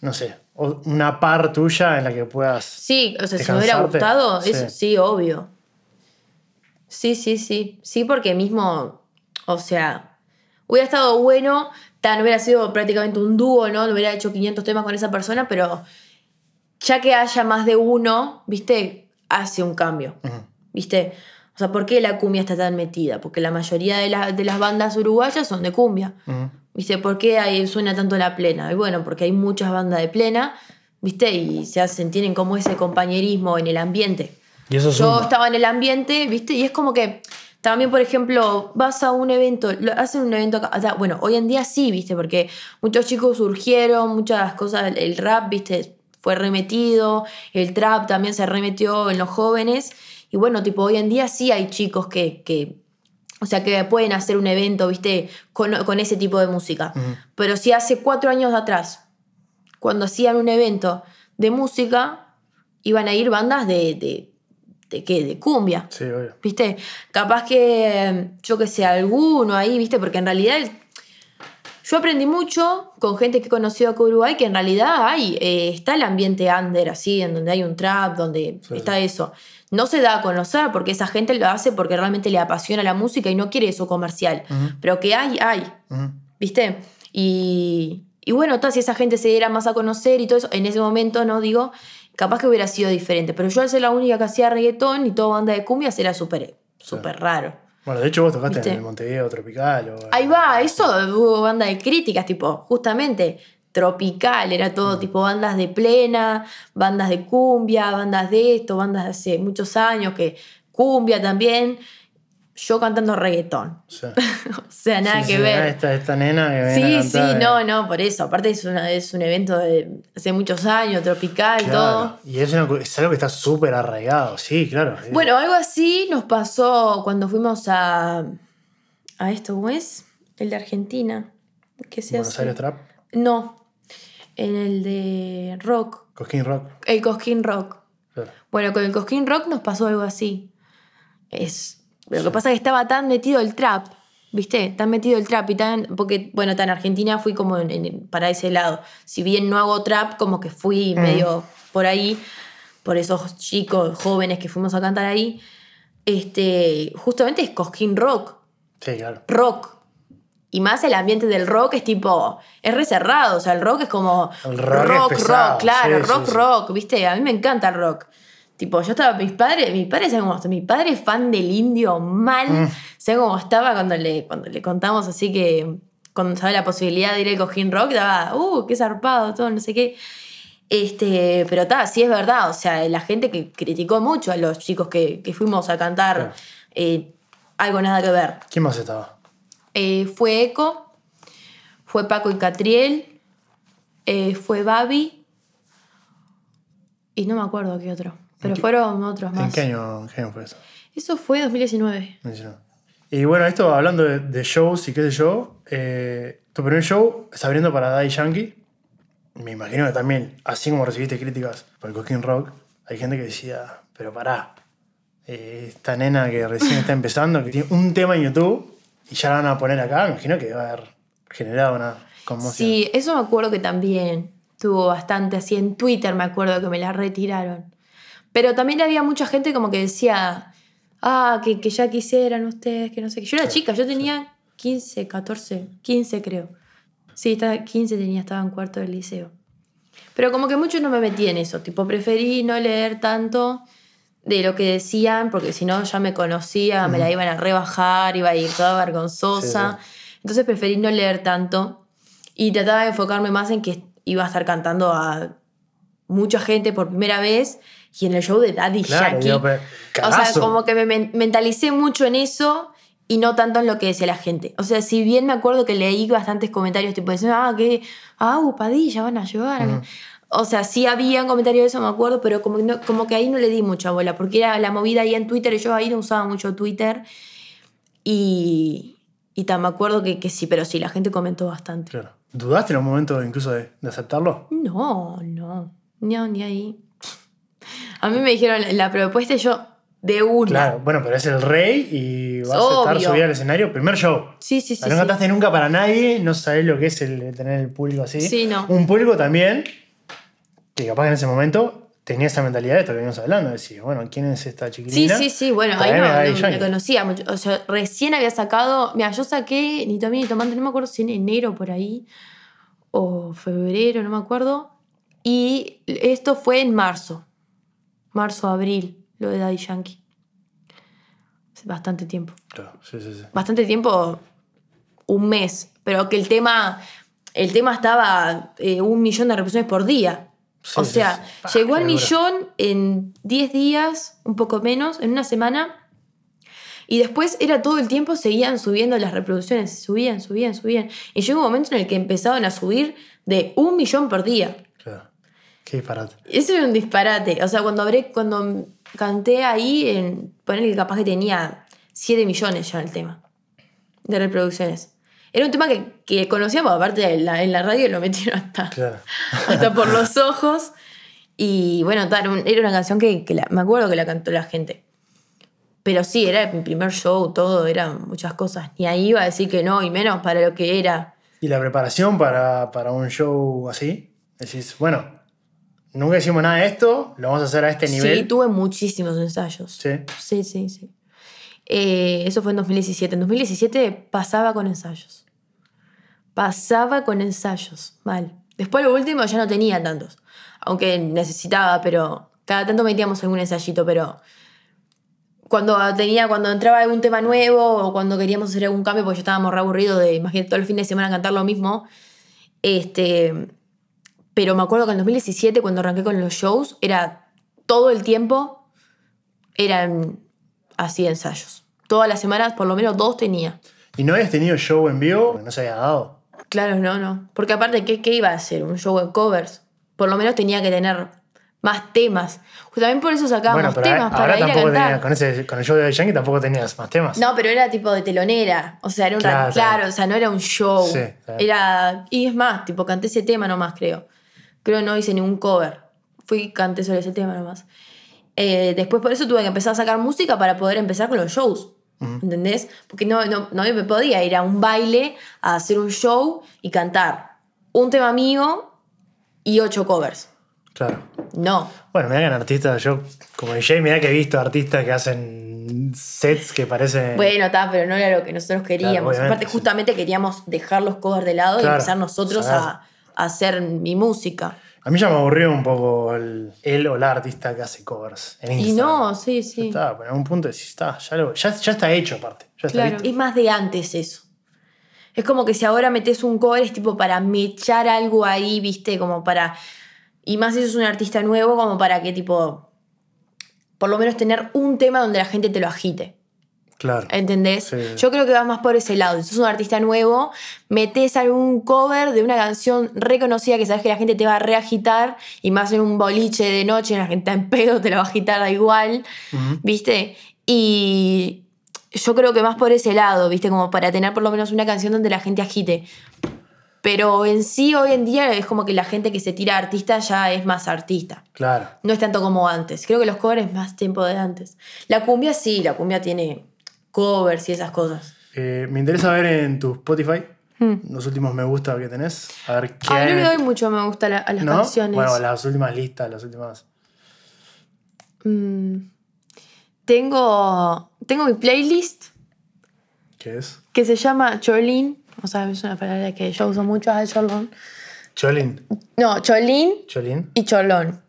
S2: no sé, una par tuya en la que puedas.
S1: Sí, o sea, si me hubiera gustado,
S2: Sí.
S1: eso sí, obvio. Sí, sí, sí. Sí, porque mismo, o sea, hubiera estado bueno, ta, no hubiera sido prácticamente un dúo, ¿no? No hubiera hecho 500 temas con esa persona, pero ya que haya más de uno, ¿viste? Hace un cambio. ¿Viste? O sea, ¿por qué la cumbia está tan metida? Porque la mayoría de, la- de las bandas uruguayas son de cumbia.
S2: Ujú.
S1: ¿Viste? ¿Por qué ahí suena tanto la plena? Y bueno, porque hay muchas bandas de plena, ¿viste? Y se hacen, tienen como ese compañerismo en el ambiente.
S2: Y eso
S1: Yo estaba en el ambiente, ¿viste? Y es como que también, por ejemplo, vas a un evento, hacen un evento acá. o sea, bueno, hoy en día sí, ¿viste? Porque muchos chicos surgieron, muchas cosas, el, el rap, ¿viste? Fue remetido, el trap también se remetió en los jóvenes. Y bueno, tipo, hoy en día sí hay chicos que, que o sea, que pueden hacer un evento, ¿viste? Con, con ese tipo de música. Pero si hace cuatro años atrás, cuando hacían un evento de música, iban a ir bandas de, de, de qué, de cumbia.
S2: Sí, obvio.
S1: ¿Viste? Capaz que, yo que sé, alguno ahí, ¿viste? Porque en realidad yo aprendí mucho con gente que he conocido acá en Uruguay, que en realidad hay, eh, está el ambiente under, así, en donde hay un trap, donde
S2: Sí,
S1: está eso. No se da a conocer porque esa gente lo hace porque realmente le apasiona la música y no quiere eso comercial. Pero que hay, hay.
S2: Ujú.
S1: ¿Viste? Y, y bueno, tal, si esa gente se diera más a conocer y todo eso, en ese momento, no digo, capaz que hubiera sido diferente. Pero yo al ser la única que hacía reggaetón y toda banda de cumbias era súper súper raro.
S2: Bueno, de hecho vos tocaste
S1: ¿Viste?
S2: en el Montevideo Tropical. O,
S1: Ahí va, eso hubo banda de críticas, tipo, justamente tropical, era todo tipo bandas de plena, bandas de cumbia, bandas de esto, bandas de hace muchos años, que cumbia también, yo cantando reggaetón.
S2: o sea,
S1: o sea, nada
S2: sí,
S1: que
S2: sí,
S1: ver.
S2: Esta, esta nena que viene
S1: Sí, sí,
S2: cantar,
S1: no,
S2: eh,
S1: no, por eso. Aparte es, una- es un evento de hace muchos años, tropical,
S2: claro.
S1: todo.
S2: Y es, una es algo que está súper arraigado, sí, claro. eh.
S1: Bueno, algo así nos pasó cuando fuimos a, a esto, ¿cómo es? El de Argentina. ¿Qué se
S2: Buenos
S1: hace?
S2: Aires Trap,
S1: No, en el de rock,
S2: Cosquín Rock.
S1: el Cosquín Rock.
S2: claro.
S1: Bueno, con el Cosquín Rock nos pasó algo así. Es, lo que pasa es que estaba tan metido el trap, ¿viste? Tan metido el trap y tan. Porque, bueno, tan Argentina fui como en- en- para ese lado. Si bien no hago trap, como que fui medio por ahí, por esos chicos jóvenes que fuimos a cantar ahí. Este, justamente es Cosquín Rock.
S2: Sí, claro.
S1: Rock. Y más el ambiente del rock es tipo, es reserrado, o sea, el rock es como
S2: El rock
S1: rock,
S2: pesado,
S1: rock, claro,
S2: sí,
S1: rock,
S2: sí.
S1: rock, ¿viste? A mí me encanta el rock. Tipo, yo estaba, mis padres, mis padres saben cómo mi padre es fan del indio mal,
S2: Mm.
S1: ¿saben cómo estaba cuando le, cuando le contamos así que, cuando sabe la posibilidad de ir al cojín rock, estaba, uh, qué zarpado, todo, no sé qué. Este, pero está, sí es verdad, o sea, la gente que criticó mucho a los chicos que, que fuimos a cantar, eh, algo nada que ver.
S2: ¿Quién más estaba?
S1: Eh, fue Eco, fue Paco y Catriel, eh, fue Babi y no me acuerdo qué otro, pero
S2: qué-
S1: fueron otros
S2: ¿En
S1: más.
S2: qué año, en qué año fue eso?
S1: Eso fue 2019.
S2: No sé, no. Y bueno, esto hablando de, de shows y qué sé yo, eh, tu primer show es abriendo para Daddy Yankee. Me imagino que también, así como recibiste críticas por el Cosquín Rock, hay gente que decía, pero pará, eh, esta nena que recién está empezando, que tiene un tema en YouTube y ya la van a poner acá, me imagino que va a haber generado una conmoción.
S1: Sí, eso me acuerdo que también tuvo bastante así en Twitter, me acuerdo que me la retiraron. Pero también había mucha gente como que decía, ah, que, que ya quisieran ustedes, que no sé qué. Yo era chica, yo tenía 15, 14, 15 creo. Sí, estaba, 15 tenía, estaba en cuarto del liceo. Pero como que mucho no me metí en eso, tipo, preferí no leer tanto de lo que decían, porque si no ya me conocía, me la iban a rebajar, iba a ir toda vergonzosa. Entonces preferí no leer tanto y trataba de enfocarme más en que iba a estar cantando a mucha gente por primera vez y en el show de Daddy
S2: Claro,
S1: Yankee.
S2: pero,
S1: o sea, como que me men- mentalicé mucho en eso y no tanto en lo que decía la gente. O sea, si bien me acuerdo que leí bastantes comentarios tipo diciendo, ah, que, ah, Padilla, van a llevar. O sea, sí habían comentarios de eso, me acuerdo, pero como, que no- como que ahí no le di mucha bola, porque era la movida ahí en Twitter y yo ahí no usaba mucho Twitter. Y, y tan me acuerdo que, que sí, pero sí, la gente comentó bastante.
S2: Claro. ¿Dudaste en un momento incluso de, de aceptarlo?
S1: No, no, no, ni ahí. A mí me dijeron la, la propuesta y yo de una.
S2: Claro, bueno, pero es el rey y vas a estar
S1: Obvio.
S2: subido al escenario. Primer show.
S1: Sí, sí, sí.
S2: no
S1: sí.
S2: cantaste nunca para nadie, no sabés lo que es el, el tener el público así.
S1: Sí, no.
S2: Un público también, que capaz en ese momento tenía esa mentalidad de esto que venimos hablando, de decir, bueno, ¿quién es esta
S1: Sí,
S2: chiquilina?
S1: sí, sí, bueno, ahí no, me conocía mucho. O sea, recién había sacado. Mira, yo saqué ni tomé ni tomante, no me acuerdo si en enero por ahí o febrero, no me acuerdo. Y esto fue en marzo. Marzo, abril, lo de Daddy Yankee. bastante tiempo.
S2: Claro, sí, sí, sí.
S1: Bastante tiempo, un mes. Pero que el tema, el tema estaba eh, un millón de reproducciones por día.
S2: Sí,
S1: o sea, llegó al millón en 10 días, un poco menos, en una semana. Y después era todo el tiempo, seguían subiendo las reproducciones, subían, subían, subían. Y llegó un momento en el que empezaban a subir de un millón por día.
S2: Claro. Qué disparate.
S1: Eso era un disparate. O sea, cuando habré, cuando canté ahí, en poner que capaz que tenía 7 millones ya el tema de reproducciones. Era un tema que, que conocíamos, aparte la- en la radio lo metieron hasta,
S2: Claro.
S1: hasta por los ojos. Y bueno, era una canción que, que la- me acuerdo que la cantó la gente. Pero sí, era mi primer show, todo, eran muchas cosas. Ni ahí iba a decir que no, y menos para lo que era.
S2: ¿Y la preparación para, para un show así? Decís, bueno, nunca hicimos nada de esto, lo vamos a hacer a este nivel.
S1: Sí, tuve muchísimos ensayos.
S2: Sí.
S1: Sí, sí, sí. Eh, eso fue en 2017. En 2017 pasaba con ensayos. Pasaba con ensayos, mal. Después lo último ya no tenía tantos. Aunque necesitaba, pero cada tanto metíamos algún ensayito, pero cuando tenía, cuando entraba algún tema nuevo o cuando queríamos hacer algún cambio, porque ya estábamos re aburridos de, imagínate, todo el fin de semana cantar lo mismo. Este, pero me acuerdo que en 2017, cuando arranqué con los shows, era todo el tiempo, eran así ensayos. Todas las semanas, por lo menos dos tenía.
S2: ¿Y no habías tenido show en vivo? Porque no se había dado.
S1: Claro, no, no. Porque aparte, ¿qué, qué iba a hacer? Un show de covers. Por lo menos tenía que tener más temas. También por eso sacábamos
S2: bueno,
S1: temas
S2: ahora
S1: para ir a
S2: tampoco
S1: cantar.
S2: tenías, con, ese, con el show de Yankee tampoco tenías más temas.
S1: No, pero era tipo de telonera. O sea, era un
S2: Claro,
S1: claro,
S2: claro.
S1: claro, o sea, no era un show.
S2: Sí, claro.
S1: Era. Y es más, tipo, canté ese tema nomás, creo. Creo que no hice ningún cover. Fui y canté sobre ese tema nomás. Eh, después por eso tuve que empezar a sacar música para poder empezar con los shows. ¿Entendés? Porque no, no, no me podía ir a un baile a hacer un show y cantar un tema mío y ocho covers.
S2: Claro.
S1: No.
S2: Bueno, que en artistas, yo como DJ, mira que he visto artistas que hacen sets que parecen.
S1: Bueno, está, pero no era lo que nosotros queríamos.
S2: obviamente,
S1: Aparte, justamente queríamos dejar los covers de lado
S2: Claro,
S1: y empezar nosotros a, a hacer mi música.
S2: A mí ya me aburrió un poco el, él o la artista que hace covers en
S1: Y
S2: Instagram.
S1: no, sí, sí.
S2: Está, pero en algún punto decís, está, ya, lo- ya, ya está hecho aparte. Ya está
S1: Claro. Es más de antes eso. Es como que si ahora metes un cover es tipo para mechar algo ahí, viste, como para. Y más si sos un artista nuevo, como para que tipo. Por lo menos tener un tema donde la gente te lo agite.
S2: Claro.
S1: ¿Entendés?
S2: Sí.
S1: Yo creo que va más por ese lado. Si sos un artista nuevo, metes algún cover de una canción reconocida que sabes que la gente te va a reagitar y más en un boliche de noche, la gente está en pedo, te la va a agitar da igual, ¿viste? Y yo creo que más por ese lado, ¿viste? Como para tener por lo menos una canción donde la gente agite. Pero en sí, hoy en día es como que la gente que se tira artista ya es más artista.
S2: Claro.
S1: No es tanto como antes. Creo que los covers es más tiempo de antes. La cumbia sí, la cumbia tiene covers y esas cosas.
S2: Eh, me interesa ver en tu Spotify los últimos me gusta que tenés. A ver qué.
S1: Ay, Hmm. no
S2: hay-
S1: le doy mucho me gusta la- a las
S2: ¿No?
S1: canciones.
S2: Bueno, las últimas listas, las últimas.
S1: Mm. Tengo, tengo mi playlist
S2: ¿Qué es?
S1: que se llama Cholín. O sea, es una palabra que yo uso mucho, ah, cholón.
S2: Cholín.
S1: No, Cholín
S2: Cholín.
S1: y Cholón.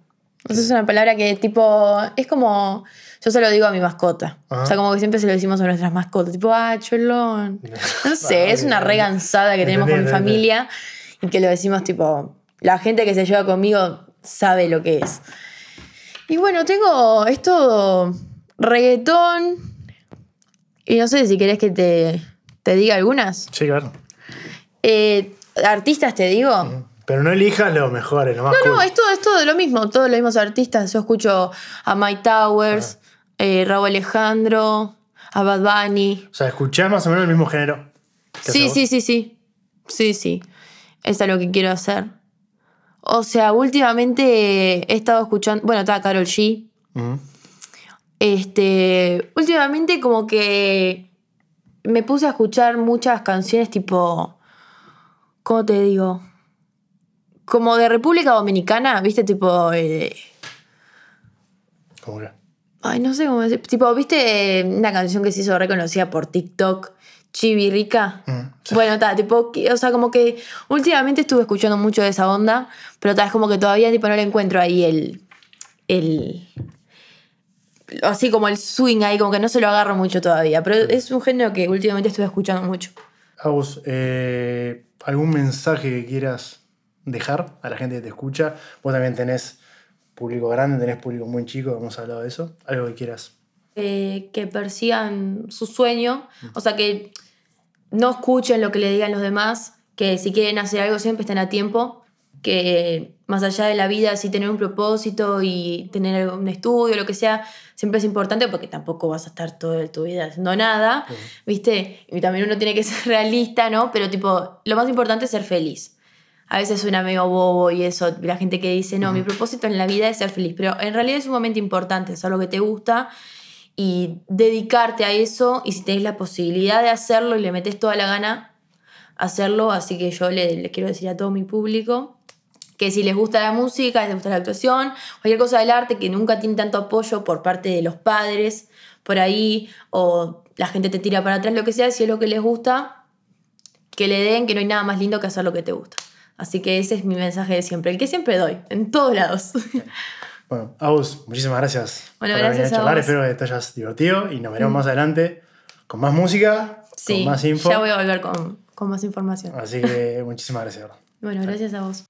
S1: Esa es una palabra que tipo, es como, yo se lo digo a mi mascota.
S2: Ajá.
S1: O sea, como que siempre se lo decimos a nuestras mascotas, tipo, ah, Cholón. No sé, es una regansada que tenemos con mi familia y que lo decimos tipo, la gente que se lleva conmigo sabe lo que es. Y bueno, tengo esto, reggaetón, y no sé si querés que te, te diga algunas.
S2: Sí, claro.
S1: Eh, artistas te digo.
S2: Pero no elijas los mejores, lo más
S1: No,
S2: cool.
S1: no, es todo, es todo lo mismo, todos los mismos artistas. Yo escucho a Mike Towers, eh, Raúl Alejandro, a Bad Bunny.
S2: O sea, escuchás más o menos el mismo género.
S1: Sí, sí, sí, sí. Sí, sí. Eso es lo que quiero hacer. O sea, últimamente he estado escuchando. Bueno, estaba Carol G. Este. Últimamente, como que me puse a escuchar muchas canciones tipo. ¿Cómo te digo? Como de República Dominicana, ¿viste? Tipo. eh,
S2: Como que.
S1: Ay, no sé cómo decir. Tipo, ¿viste una canción que se hizo reconocida por TikTok? Chibi Rica.
S2: Mm, sí.
S1: Bueno, está, tipo, o sea, como que últimamente estuve escuchando mucho de esa onda, pero tal, es como que todavía tipo, no le encuentro ahí el. el así como el swing ahí, como que no se lo agarro mucho todavía, pero es un género que últimamente estoy escuchando mucho.
S2: Agus, eh, ¿algún mensaje que quieras dejar a la gente que te escucha? Vos también tenés público grande, tenés público muy chico, hemos hablado de eso. Algo que quieras.
S1: Eh, que persigan su sueño, o sea, que no escuchen lo que le digan los demás, que si quieren hacer algo siempre estén a tiempo, que más allá de la vida, si tener un propósito y tener un estudio, lo que sea, siempre es importante porque tampoco vas a estar toda tu vida haciendo nada, ¿viste? Y también uno tiene que ser realista, ¿no? Pero tipo, lo más importante es ser feliz. A veces suena medio bobo y eso, la gente que dice, no, mi propósito en la vida es ser feliz, pero en realidad es sumamente importante hacer lo que te gusta y dedicarte a eso y si tenés la posibilidad de hacerlo y le metes toda la gana, hacerlo. Así que yo le, le quiero decir a todo mi público que si les gusta la música, les gusta la actuación, cualquier cosa del arte que nunca tiene tanto apoyo por parte de los padres por ahí, o la gente te tira para atrás, lo que sea, si es lo que les gusta, que le den, que no hay nada más lindo que hacer lo que te gusta. Así que ese es mi mensaje de siempre, el que siempre doy, en todos lados.
S2: Bueno, Agus, muchísimas gracias
S1: bueno,
S2: por
S1: gracias
S2: venir a charlar. Espero que te hayas divertido y nos veremos más adelante con más música,
S1: sí,
S2: con más info.
S1: Ya voy a volver con, con más información.
S2: Así que muchísimas gracias.
S1: Bueno, gracias a vos.